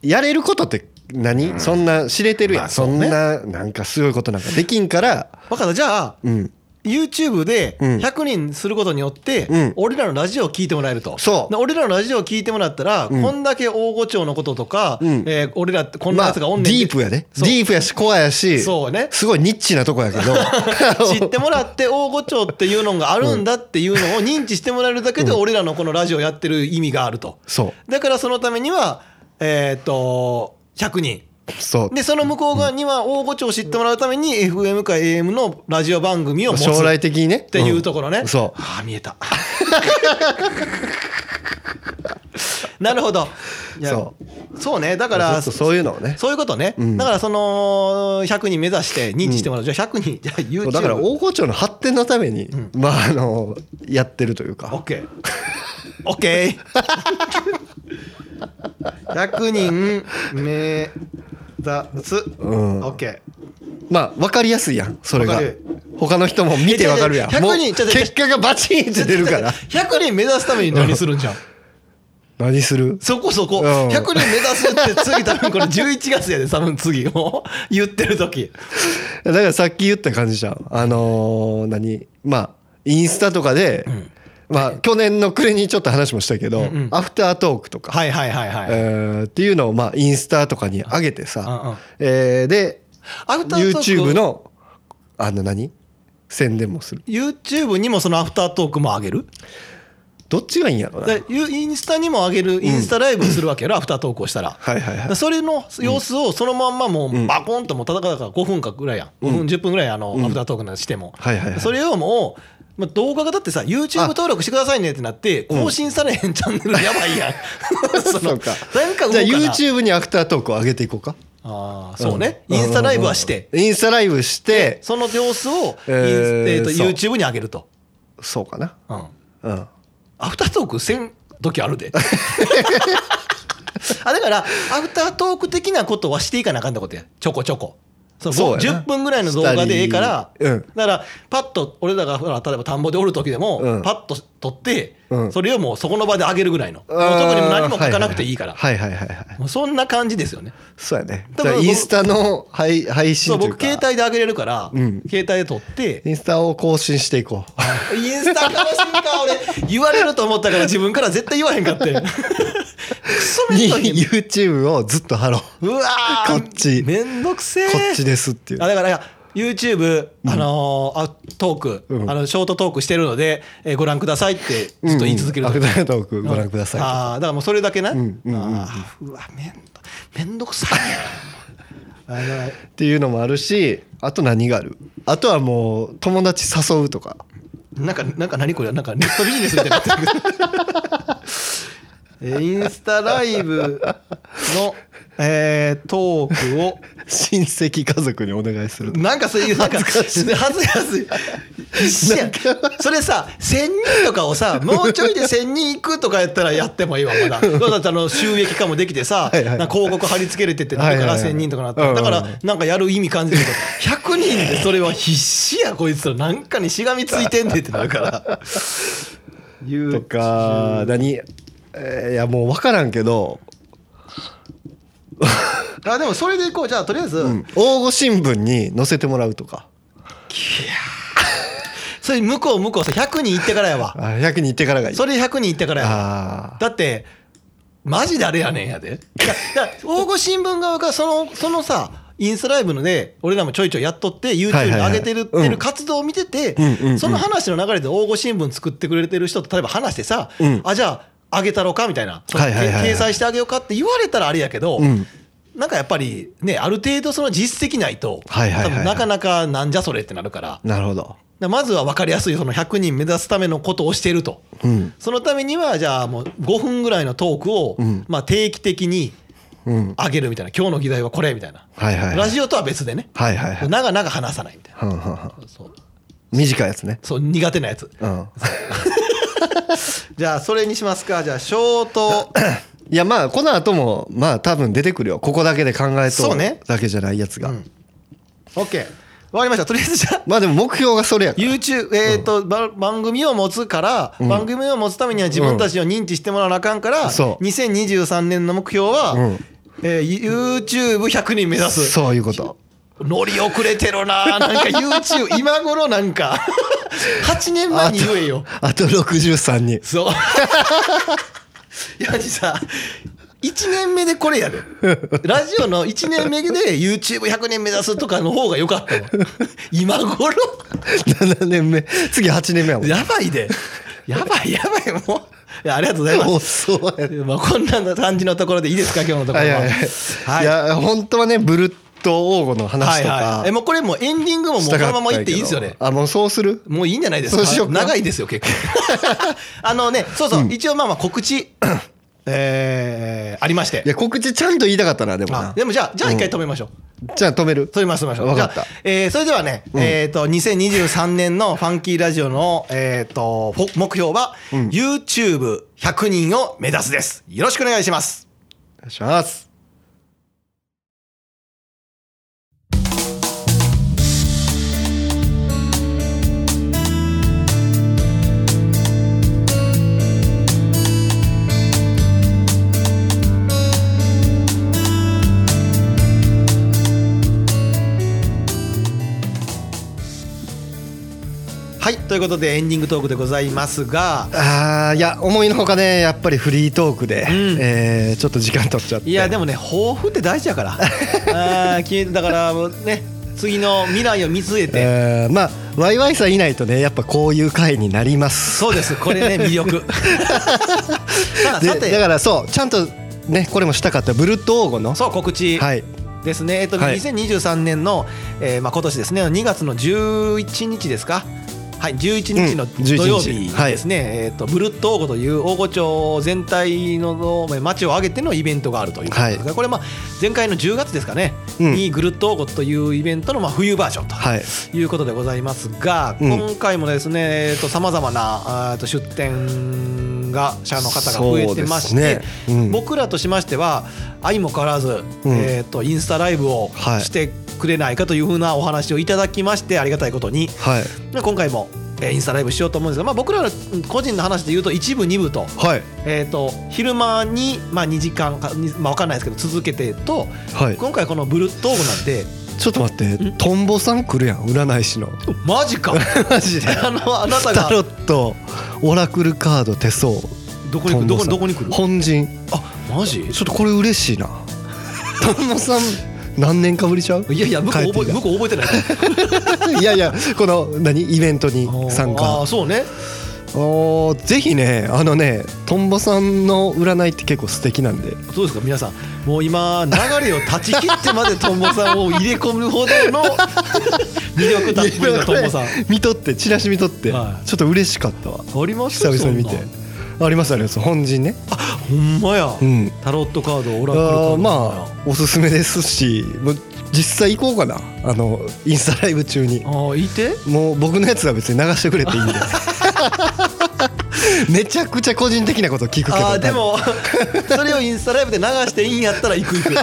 S2: やれることって何、そんな知れてるやん、
S1: まあそね。
S2: そうんななんかすごいことなんかできんから。
S1: 分かった。じゃあ
S2: うん。
S1: YouTube で
S2: うん。
S1: 100人することによって、
S2: うん。
S1: 俺らのラジオを聞いてもらえると。
S2: そう。
S1: で俺らのラジオを聞いてもらったら、
S2: ん。
S1: こんだけ大御町のこととか、
S2: うん。
S1: えー俺らってこんな
S2: まあ
S1: やつがおんねん
S2: ディープやね
S1: そう。
S2: ディープやしコアやし。
S1: そうね。
S2: すごいニッチなとこやけど。
S1: 知ってもらって大御町っていうのがあるんだっていうのを認知してもらえるだけで俺らのこのラジオやってる意味があると。
S2: そう。
S1: だからそのためにはえーっと100人。
S2: そう。
S1: でその向こう側には大御町を知ってもらうために FM か AM のラジオ番組を持つ。
S2: 将来的にね。
S1: っていうところね、
S2: ん。そう。
S1: ああ見えた。なるほど。いや
S2: そ
S1: そうね。だか
S2: ららそういうのをね。
S1: そういうことね、
S2: うん。
S1: だからその100人目指して認知してもらう、じゃあ100人。じゃあ YouTube
S2: だから大河町の発展のために、まああのやってるというか。
S1: OK OK 100人目指す、
S2: うん。
S1: OK
S2: まあ分かりやすいやんそれが。他の人も見て分かるやん。もう
S1: 100人違う違う
S2: 結果がバチンって出るから。
S1: 100人目指すために何するんじゃん？
S2: 何する？
S1: そこそこ、
S2: うん。
S1: 100人目指すって次多分これ11月やで多分次もう言ってる時。
S2: だからさっき言った感じじゃん。あのー何？まあインスタとかで、まあ去年の暮れにちょっと話もしたけど、アフタートークとか、
S1: はいはいはいはい、
S2: えーっていうのをまあインスタとかに上げてさ、
S1: う
S2: えーで
S1: アフタートーク。
S2: YouTube のあの何？宣伝もする。
S1: YouTube にもそのアフタートークも上げる？
S2: どっちがいいんやろな。
S1: でユインスタにも上げるインスタライブするわけやろ、アフタートークをしたら。
S2: はいはいはい。
S1: でそれの様子をそのまんまもうバコンともうただから5分かぐらいやん。5分10分ぐらいあのアフタートークなんかしても。
S2: はいはいはい。
S1: それをもうまあ動画がだってさ YouTube 登録してくださいねってなって更新されへんチャンネル やばいやん。その
S2: か。
S1: なんか動
S2: じゃあ YouTube にアフタートークを上げていこうか。
S1: ああそうね。インスタライブはして。
S2: インスタライブして。
S1: その様子を
S2: えー
S1: えーと YouTube に上げると。
S2: そうかな。
S1: うん。
S2: うん。
S1: アフタートークせん時あるで。あだからアフタートーク的なことはしていかなあかんってことや。ちょこちょこそう
S2: そうやな。
S1: 10分ぐらいの動画でええから、だからパッと俺らがほら例えば田んぼでおる時でも、
S2: うん。
S1: パッと撮って、
S2: うん
S1: それをもうそこの場で上げるぐらいの。もう特に何も書かなくていいから、
S2: はいはい。はいはいはい
S1: もうそんな感じですよね。
S2: そうやね。
S1: 多分
S2: じゃあインスタの配配
S1: そう僕
S2: 信というか。
S1: 携帯で上げれるから、
S2: うん。
S1: 携帯で撮って。
S2: インスタを更新していこう。
S1: インスタ楽しみか俺。言われると思ったから自分から絶対言わへんかって。クソめんどい
S2: YouTube をずっと貼ろう。
S1: うわー
S2: こっち。
S1: めんどくせえ
S2: こっちですっていう。
S1: あだから YouTube、あのーあトーク、
S2: うん。
S1: あのショートトークしてるので、えーご覧くださいってずっと言い続ける
S2: うんうんトークご覧ください。と
S1: ああだからもうそれだけな、
S2: んうんうんうん。
S1: あーうわめんどめんどくさい。
S2: っていうのもあるしあと何がある？あとはもう友達誘うとか。
S1: なんかなんか何これ？なんかネットビジネスみたいになってるインスタライブの、えートークを。
S2: 親戚家族にお願いする
S1: なんかそういうなんか
S2: 恥ずかしい。
S1: 恥ずかしい。必死や。んそれさ1000人とかをさもうちょいで1000人いくとかやったらやってもいいわまだ。だってあの収益化もできてさ
S2: はいはい。
S1: なんか広告貼り付けれてってなるから
S2: はいはいはい。
S1: 1000人とかなったら。だからなんかやる意味感じるけど100人でそれは必死やこいつら。なんかにしがみついてんねんってなるから。言う
S2: とか何？えーいやもう分からんけど、
S1: あでもそれでいこう。じゃあとりあえず、
S2: うん、大御新聞に載せてもらうとか。
S1: それ向こう向こうさ100人行ってからやわ。
S2: あ100人行ってからがいい。
S1: それ100人行ってからやだってマジであれやねんやで。いやだから大御新聞側がそのそのさインスタライブので俺らもちょいちょいやっとって YouTube に上げてるってる活動を見ててその話の流れで大御新聞作ってくれてる人と例えば話してさ
S2: うん。
S1: あじゃあ上げたろかみたいな。掲載してあげようかって言われたらあれやけど
S2: うん。
S1: なんかやっぱりねある程度その実績ないと多分なかなかなんじゃそれってなるから。
S2: なるほど。
S1: まずは分かりやすいその100人目指すためのことをしていると。
S2: うん。
S1: そのためにはじゃあもう5分ぐらいのトークを
S2: ん。
S1: まあ定期的に
S2: うん。
S1: 上げるみたいな。今日の議題はこれみたいな。
S2: はいはいはい。
S1: ラジオとは別でね。
S2: はいはいはい。
S1: 長々話さないみたいな。
S2: はんはんはん。
S1: そう。
S2: 短いやつね。
S1: そう苦手なやつ。
S2: うん
S1: じゃあそれにしますか。じゃあショート。
S2: いやまあこの後もまあ多分出てくるよ。ここだけで考えと
S1: そうね。
S2: だけじゃないやつが、
S1: OK わかりました。とりあえずじゃあ。
S2: まあでも目標がそれやから。
S1: YouTube えーとば番組を持つから番組を持つためには自分たちを認知してもらわなあかんから
S2: そう。
S1: 2023年の目標は
S2: うん。
S1: えー YouTube100 人目指す。
S2: そういうこと
S1: 乗り遅れてるな。なんか YouTube 今頃なんか。8年前に言えよ。
S2: あと63人。
S1: そう。いやさ1年目でこれやで。ラジオの1年目で YouTube100 年目指すとかの方が良かったわ。今頃。
S2: 7年目。次8年目やもん。
S1: やばいで。やばいやばいもう。いやありがとうございます。まあ、こんな感じのところでいいですか今日のところは。
S2: はいはいはい、
S1: はい。
S2: いや本当はねブルット王吾の話とか、
S1: はいはい、えもうこれもうエンディングももうこのままいっていいですよね。
S2: あもうそうする？
S1: もういいんじゃないですか。長いですよ結構。あのねそうそう、一応まあまあ告知。えーありまして。
S2: いや告知ちゃんと言いたかったなでも
S1: あ
S2: な
S1: でもじゃあじゃあ一回止めましょう、
S2: じゃあ止める？
S1: 止めましょう。止めましょう
S2: わかった。
S1: えーそれではね、えっ、と2023年のファンキーラジオのえっ、とフォ目標は、YouTube100 人を目指すです。よろしくお願いします。
S2: お願いします
S1: ということでエンディングトークでございますが。
S2: あーいや思いのほかねやっぱりフリートークで、
S1: ん。
S2: えーちょっと時間取っちゃって。
S1: いやでもね抱負って大事やから。あだからもうね次の未来を見据えて、
S2: えーまあワイワイさんいないとねやっぱこういう回になります。
S1: そうです。これね 魅力。
S2: だからそうちゃんとねこれもしたかったブルット王語の。
S1: そう告知
S2: はい。
S1: ですね、えっと、
S2: はい。
S1: 2023年の、えーまあ、今年ですね。2月の11日ですかはい、11日の
S2: うん11
S1: 土曜日ですね、えっとブルット王子という大御町全体の町を挙げてのイベントがあるということですが、これまあ前回の10月ですかね、
S2: うん。
S1: にグルット王子というイベントのまあ冬バージョンと
S2: はい。
S1: いうことでございますが、
S2: うん。
S1: 今回もですねえーとさまざまなあーと出店が者の方が増えてまして、
S2: ね。うん。
S1: 僕らとしましては相も変わらず、
S2: うん。
S1: えー、とインスタライブを
S2: はい。
S1: してくれないかというふうなお話をいただきましてありがたいことに。
S2: はい。
S1: で今回も、えーインスタライブしようと思うんですが、まあ、僕ら個人の話で言うと一部二部と,、
S2: はい。
S1: えー、と昼間に、まあ、2時間か、にまあ、分かんないですけど続けてと
S2: はい。
S1: 今回このブルットーグなんて
S2: ちょっと待ってトンボさん来るやん占い師の。
S1: マジか。
S2: マジで。
S1: あのあなたが
S2: タロットオラクルカード手相。
S1: どこに来る？どこにどこに来る？
S2: 本陣
S1: あマジ？
S2: ちょっとこれ嬉しいな。トンボさん。何年かぶりちゃう？
S1: いやいや向こう覚え向こう覚えてない。
S2: いやいやこの何？イベントに参
S1: あ
S2: 加。
S1: あそうね。
S2: おーぜひねあのねトンボさんの占いって結構素敵なんで。
S1: そうですか？皆さんもう今流れを断ち切ってまでトンボさんを入れ込むほどの魅力た。っぷりのトンボさん。
S2: 見とってチラシ見とって、
S1: はい。
S2: ちょっと嬉しかったわ。
S1: あります
S2: 久々に見て。ありますあります。本陣ね。
S1: ほんまや、
S2: うん。
S1: タロットカードオラクルカー
S2: あ
S1: ド
S2: ーまあおすすめですしもう実際行こうかな。あのインスタライブ中に。
S1: ああいて。
S2: もう僕のやつは別に流してくれていいんで めちゃくちゃ個人的なこと聞くけど
S1: あーでも それをインスタライブで流していいんやったら行く。行 く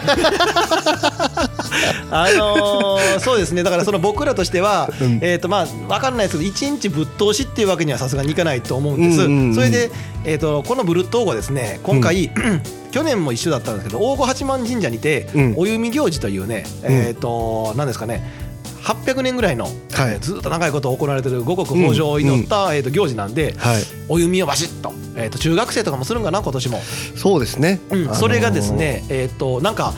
S1: あのーそうですね。だからその僕らとしては、
S2: うん。
S1: えっ、とまあ分かんないですけど1日ぶっ通しっていうわけにはさすがにいかないと思うんです、
S2: うんうんうん。
S1: それで、えー、とこのブルット王語ですね今回、去年も一緒だったんですけど大御八幡神社にて、
S2: うん。
S1: お弓行事というね、えっ、と何ですかね800年ぐらいの、
S2: はい。
S1: えーずっと長いこと行われてる五穀豊穣を祈った、えー、と行事なんで、
S2: はい。
S1: お弓をバシッと,、えー、と中学生とかもするんかな今年も、
S2: そうですね、
S1: うん
S2: あのー
S1: それがですねえっ、となんか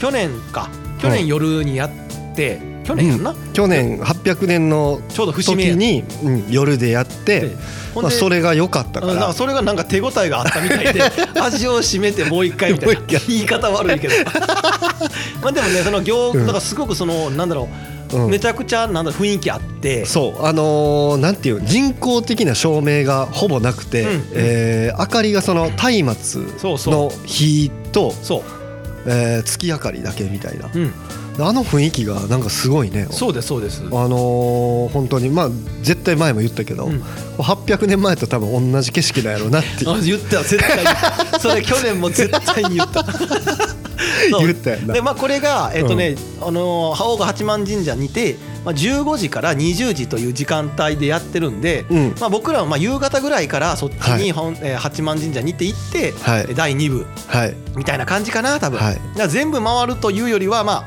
S1: 去年か去年夜にやって、去年やんな、
S2: 去年800年の
S1: ちょうど節目
S2: に、うん夜でやってまあ、
S1: で
S2: それが良かったから。
S1: かそれがなんか手応えがあったみたいで 味を占めてもう一回みたいな言い方悪いけど。まあでもねその行
S2: うん。
S1: だからすごくそのなんだろう、
S2: うん
S1: めちゃくちゃなんだ雰囲気あって。
S2: そう。あのーなんていう人工的な照明がほぼなくて、
S1: うん。
S2: えー明かりがその松明の火と、
S1: そう。
S2: えー月明かりだけみたいな。
S1: うん。
S2: あの雰囲気がなんかすごいね。
S1: そうですそうです。
S2: あのー本当にまあ絶対前も言ったけど、
S1: うん。
S2: 800年前と多分同じ景色なんやろうなって
S1: あ言った絶対に。それ去年も絶対に言った
S2: 言ったやんな。
S1: でまあこれがえっ、とね、あのー覇王が八幡神社にて、まあ、15時から20時という時間帯でやってるんで、
S2: うん。
S1: まあ、僕らはまあ夕方ぐらいからそっち
S2: はい。
S1: に本、えー八幡神社にて行って、
S2: はい。
S1: 第2部
S2: はい。
S1: みたいな感じかな多分、
S2: はい。
S1: 全部回るというよりはま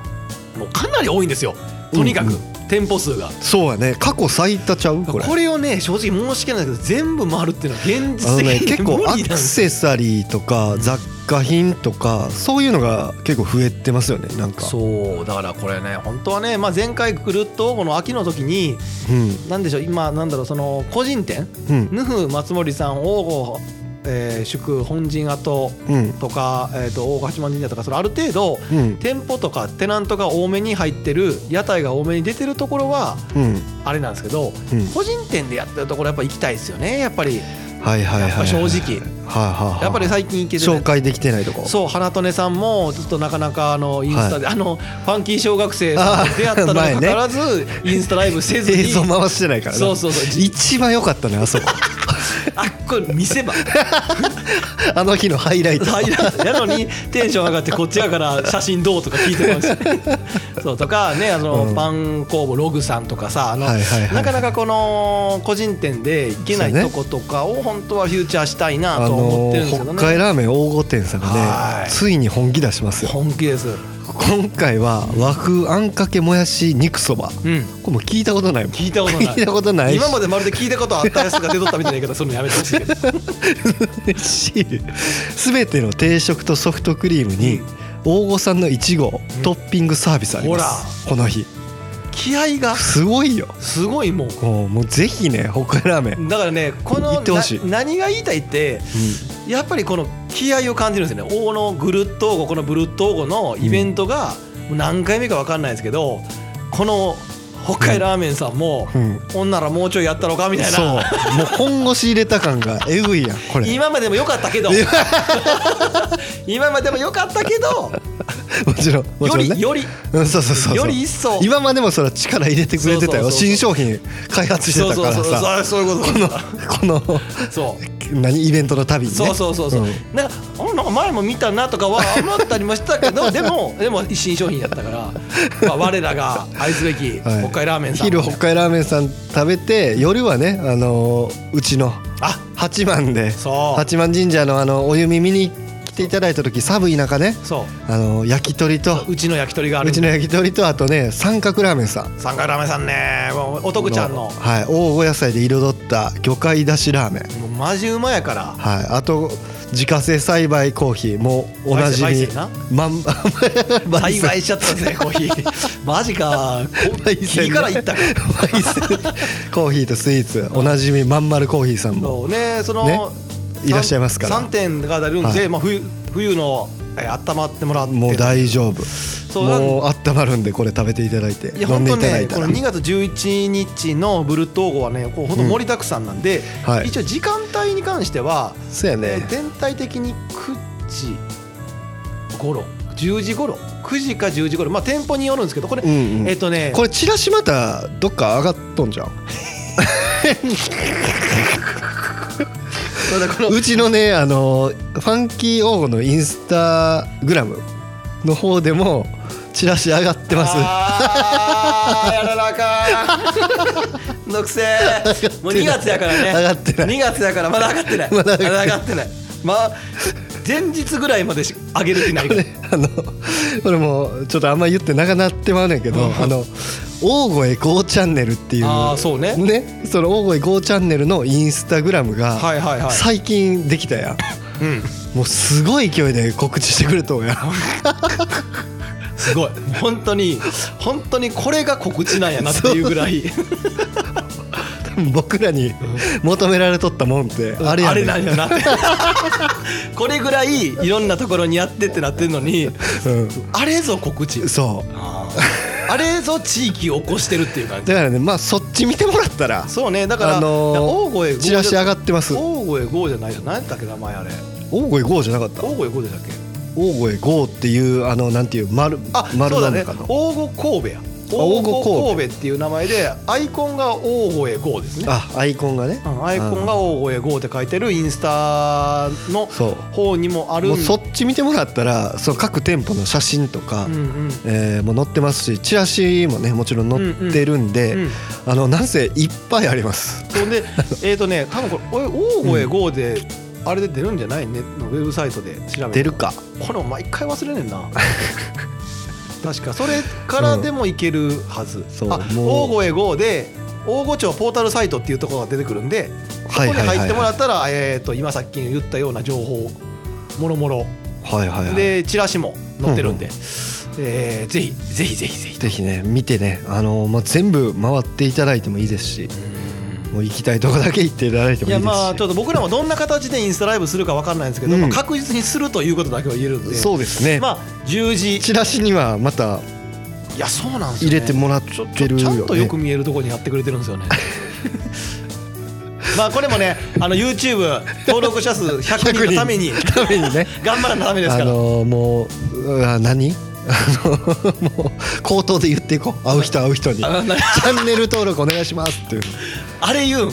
S1: あもうかなり多いんですよ。とにかく、
S2: うんう
S1: 店舗数が。
S2: そうやね。過去最多ちゃう？これ。
S1: これをね正直申し訳ないけど全部回るっていうのは現実的に
S2: 結構アクセサリーとか雑貨品とかそういうのが結構増えてますよねなんか。
S1: そう。だからこれね本当はね、まあ、前回ぐるっとこの秋の時に
S2: うん。
S1: なんでしょう今なんだろうその個人店？
S2: うん。
S1: ヌフ松森さん王吾、えー祝本陣跡
S2: うん。
S1: とか、えー、と大御八幡神社とかそれある程度
S2: うん。
S1: 店舗とかテナントが多めに入ってる屋台が多めに出てるところは
S2: うん。
S1: あれなんですけど
S2: うん。
S1: 個人店でやってるところやっぱ行きたいですよねやっぱり。
S2: はいはいはい
S1: やっぱ正直。
S2: はいはいはい
S1: やっぱり最近行けてない。
S2: 紹介できてないとこ。
S1: そう花とねさんもずっとなかなかあのインスタで、あのファンキー小学生さんと出会ったのにもかかわらず、インスタライブせずに。
S2: 映像回してないからな。
S1: そうそうそう。じ
S2: 一番良かったねあそこ
S1: あこれ見せ場。
S2: あの日のハイライト。
S1: ハイライト。やのにテンション上がってこっちやから写真どうとか聞いてますし そうとかねあの、
S2: うん。
S1: パン工房ログさんとかさあの、
S2: はいはいはい。
S1: なかなかこの個人店で行けないとことかを本当はフューチャーしたいな
S2: あ
S1: とは思
S2: の
S1: ってるんですけどね、
S2: 北海ラーメン大御店さんが
S1: はい。
S2: ねついに本気出しますよ。
S1: 本気です
S2: 今回は和風あんかけもやし肉そば。
S1: うん。
S2: これもう聞いたことないもん。
S1: 聞いたことない。
S2: 聞いたことないし。
S1: 今までまるで聞いたことあったやつが出とったみたいな言い方するのやめてほしいけど。
S2: し全ての定食とソフトクリームに大御さんのいちごトッピングサービスあります。この日。
S1: 気合が。
S2: すごいよ。
S1: すごいもう。
S2: もうぜひね北海ラーメン、
S1: だからねこの何が言いたいってやっぱりこの気合を感じるんですよね。大のぐるっとこのブルッと王吾のイベントが何回目か分かんないですけどこの北海ラーメンさんも、
S2: うん。
S1: ほんならもうちょいやったろかみたい
S2: そう。
S1: な
S2: もう本腰入れた感が えぐいやんこれ。
S1: 今までもよかったけど。今までもよかったけど
S2: もちろんもち
S1: よ
S2: ろんね。
S1: りより。
S2: うんそうそうそう
S1: より一層。
S2: 今までもそれは力入れてくれてたよ。
S1: そうそうそうそう。
S2: 新商品開発してたから
S1: そうそうそう
S2: さ
S1: そう。そういうこと。
S2: このこの
S1: そう。
S2: 何イベントの旅にね。
S1: そうそうそうそう、
S2: ん。
S1: なんかあなんか前も見たなとかは思ったりもしたけど でもでも新商品やったから、まあ、我らが愛すべき
S2: はい。
S1: 北海ラーメンさん、
S2: 昼北海ラーメンさん食べて夜はねあのーうちの
S1: あ。
S2: 八幡で八幡神社のあのお湯見見に来ていただいた時寒い中ね
S1: そう。
S2: あの焼き鳥と
S1: うちの焼き鳥がある
S2: うちの焼き鳥とあとね三角ラーメンさん。
S1: 三回ラーメンさんね。もうお徳ちゃんの。
S2: はい大御野菜で彩った魚介だしラーメン。
S1: もうマジうまやから。
S2: はいあと自家製栽培コーヒーもうおなじみまん
S1: 栽培しちゃったんですねコーヒー。マジか。火からいったか。
S2: コーヒーとスイーツおなじみまんまるコーヒーさんも。
S1: そうねその、
S2: ねいらっしゃいますから。
S1: 3点が出るんで、
S2: はい。
S1: まあ、冬冬のえー温まってもらって。
S2: もう大丈夫。
S1: そうなん
S2: もう温まるんでこれ食べていただいて。
S1: いや
S2: 飲んでい
S1: 本当ねこの
S2: ただいたら。
S1: 2月11日のブルットーゴはねこう本当盛りだくさんなんで、
S2: はい。
S1: 一応時間帯に関しては、
S2: そうや
S1: え
S2: ね
S1: ー全体的に9時頃10時頃9時か10時頃まあ店舗によるんですけどこれ、
S2: うんうん。
S1: えっ、とね
S2: これチラシまたどっか上がっとんじゃん。
S1: そ う
S2: ちのねあのファンキー王吾のインスタグラムの方でもチラシ上がってます。
S1: あーやらなあかん。のくせーもう2月やからね。
S2: 上がってない。
S1: 2月やからまだ上がってない。
S2: まだ上がってない。
S1: まあ前日ぐらいまでし上げる気ない
S2: あの これもうちょっとあんま言って長なってまうねんけどあの大声 GO チャンネルっていう
S1: あーそうね。
S2: その大声 GO チャンネルのインスタグラムが
S1: はいはいはい。
S2: 最近できたやん。
S1: うん。
S2: もうすごい勢いで告知してくれとんや
S1: すごい。本当に本当にこれが告知なんやなっていうぐらい。
S2: 僕らに求められとったもんってあれやねん。
S1: なんやなってこれぐらいいろんなところにやってってなってんのにあれぞ告知。
S2: うん、そう。
S1: あれぞ地域を起こしてるっていう感じ。
S2: だからねまあそっち見てもらったら
S1: そうね。だから、
S2: あのー
S1: 大声
S2: チラシ上がってます。
S1: 大声 GO じゃないよ。何やったっけ名前あれ。
S2: 大声 GO じゃなかった。
S1: 大声 GO でしたっけ？
S2: 大声 GO っていうあのなんていう丸
S1: あ
S2: 丸
S1: そうだね。
S2: の中の
S1: 大語神戸や
S2: 大
S1: 大
S2: 御
S1: 語神戸。っていう名前でアイコンが大声 GO ですね。
S2: あアイコンがね。
S1: うんアイコンが大声 GO って書いてるインスタの方にもある
S2: もうそっち見てもらったらその各店舗の写真とか、
S1: うんうん。
S2: えーもう載ってますしチラシもねもちろん載ってるんで、
S1: うん
S2: あのなんせいっぱいあります。
S1: そんで えっとね多分これ大声 GO であれで出るんじゃないネットのウェブサイトで調べる
S2: 出るか。
S1: これも毎回忘れねんな 確か。それからでもいけるはず、
S2: そう。
S1: あ
S2: もう。
S1: 大声 GO で大御町ポータルサイトっていうところが出てくるんでそこに入ってもらったら、えー、と今さっき言ったような情報もろもろ。
S2: はいはいはい。
S1: でチラシも載ってるんで、えーぜひぜひぜひぜひ。
S2: ぜひね見てねあの、まあ、全部回っていただいてもいいですしもう行きたいとこだけ行っていただいて
S1: い
S2: もいいですし。
S1: やまあちょっと僕らもどんな形でインスタライブするかわかんないんですけど、
S2: うん。
S1: まあ、確実にするということだけは言えるんで。
S2: そうですね、
S1: まあ10時。
S2: チラシにはまた
S1: いやそうなんですよ、ね、
S2: 入れてもらってるよね。
S1: ょちゃんとよく見えるところにやってくれてるんですよね。まあこれもねあの YouTube 登録者数100人のために
S2: ためにね。
S1: 頑張らなためです
S2: あ
S1: から、
S2: のーもう何？もう口頭で言っていこう。会う人会う人に。チャンネル登録お願いしますっていう。
S1: あれ言うん。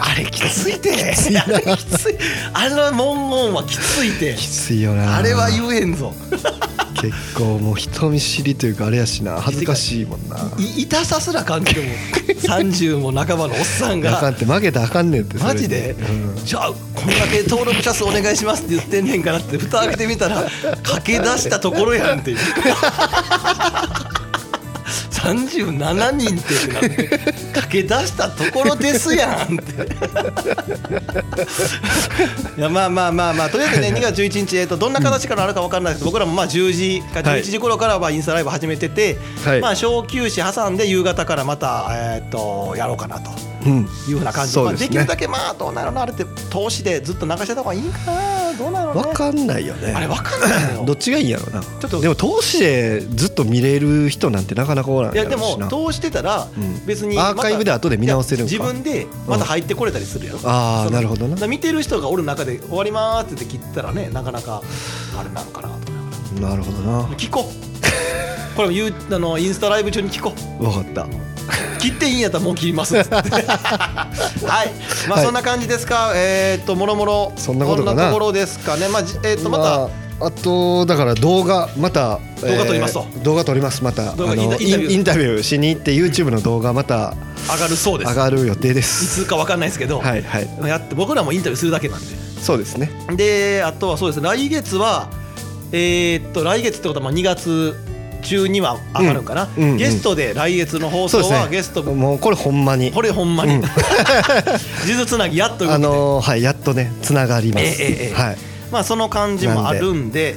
S1: あれきついて。あれきつい。あの文言はきついて。
S2: きついよな。
S1: あれは言えんぞ
S2: 結構もう人見知りというかあれやしな恥ずかしいもんな。い
S1: 痛さすら感じるも ん30も半ばのおっさんが。
S2: あかんって負けたらあかんねんって
S1: マジで、
S2: うん。
S1: じゃあこんだけ登録者数お願いしますって言ってんねんからって蓋開けてみたら駆け出したところやんっていう 37人ってって駆け出したところですやんって。いやまあまあまあまあとりあえずね2月11日、えっとどんな形からあるか分からないですけど僕らもまあ10時か
S2: はい。
S1: 11時頃からはインスタライブ始めてて、
S2: はい。
S1: まあ小休止挟んで夕方からまたえっとやろうかなと。
S2: うん。
S1: いうふうな感じ。で、
S2: うですね。
S1: できるだけまあどうなるのあれって投資でずっと流してた方がいいんかなどうなのね。
S2: 分かんないよね。
S1: あれ分かんないのよ。
S2: どっちがいいんやろうな。
S1: ちょっと
S2: でも投資でずっと見れる人なんてなかなかおらん
S1: いやで
S2: やろうしな
S1: も投資してたら
S2: うん。
S1: 別に
S2: アーカイブで後で見直せる
S1: 自分でまた入ってこれたりするよ、
S2: ああ
S1: その
S2: なるほどな。
S1: 見てる人がおる中で終わりまーって言って切ったらねなかなかあれなんかなとな
S2: るほどな。
S1: ら聞こうこれも言うあのインスタライブ中に聞こう。
S2: 分かった。
S1: 切っていいんやったらもう切ります。っつってはい。まあ
S2: はい。
S1: そんな感じですか、えーっともろもろ。
S2: そんなことかな？
S1: ところですかね。まあじえーっとまた、
S2: まあ、あとだから動画また
S1: 動画撮りますと。
S2: えー動画撮りますまた。あ
S1: 動画イン
S2: の
S1: タインタビュー。
S2: インタビューしに行って YouTube の動画また
S1: 上がるそうです。
S2: 上がる予定で
S1: い
S2: す
S1: つかわかんないですけど、
S2: はいはい。
S1: やって僕らもインタビューするだけなんで。
S2: そうですね。
S1: であとはそうですね。来月はえーっと来月ってことはまあ2月中には上がるんかな、
S2: うんうんうん。
S1: ゲストで来月の放送はゲスト
S2: も。うこれほんまに。
S1: これほんまに、
S2: うん。
S1: 数珠つなぎやっと
S2: あのーはいやっとねつながります、
S1: ええええ
S2: はい。
S1: まあその感じもあるんで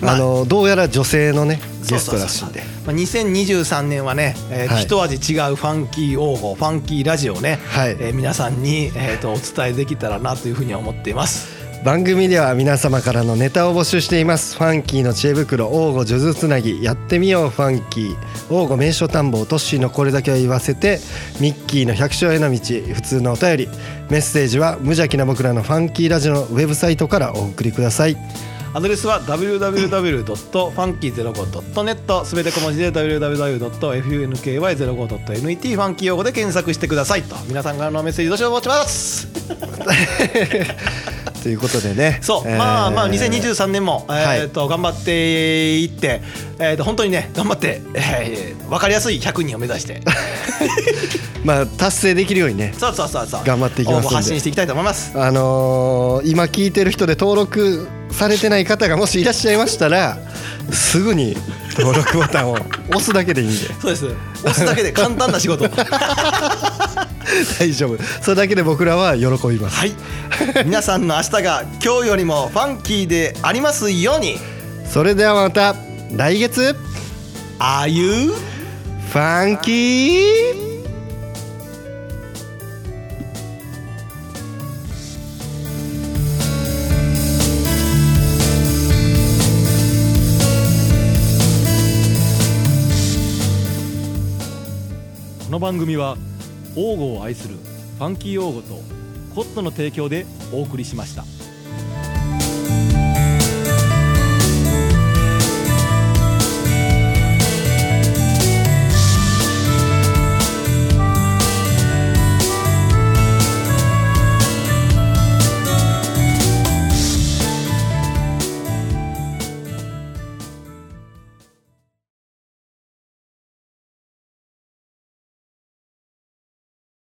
S1: まあ
S2: あのーどうやら女性のねゲス
S1: そうそう。そう
S2: トらしいんで。
S1: まあ、2023年はね、えー
S2: はい。
S1: 一味違うファンキー王語ファンキーラジオをね、
S2: はい。
S1: えー皆さんに、えー、とお伝えできたらなというふうには思っています。
S2: 番組では皆様からのネタを募集しています。ファンキーの知恵袋王語数珠つなぎ。やってみようファンキー。王語名所探訪トッシーのこれだけは言わせてミッキーの百姓への道普通のお便り。メッセージは無邪気な僕らのファンキーラジオのウェブサイトからお送りください。
S1: アドレスは www.funky05.net すべて小文字で www.funky05.net ファンキー用語で検索してくださいと。皆さんからのメッセージどうしよう持ちます
S2: ということでね。
S1: そう、
S2: えー。
S1: まあまあ2023年も、え
S2: はい。
S1: ーと頑張っていって、えー、と本当にね頑張って、えー、分かりやすい100人を目指して。
S2: まあ達成できるようにね
S1: そうそうそうそう。
S2: 頑張っていきます
S1: 発信していきたいと思います。
S2: あのー今聞いてる人で登録されてない方がもしいらっしゃいましたらすぐに登録ボタンを押すだけでいいんで。
S1: そうです。押すだけで簡単な仕事
S2: 大丈夫。それだけで僕らは喜びます。
S1: はい。皆さんの明日が今日よりもファンキーでありますように。
S2: それではまた来月。
S1: Are you?
S2: ファンキー。
S1: この番組は王語を愛するファンキー王語とコットの提供でお送りしました。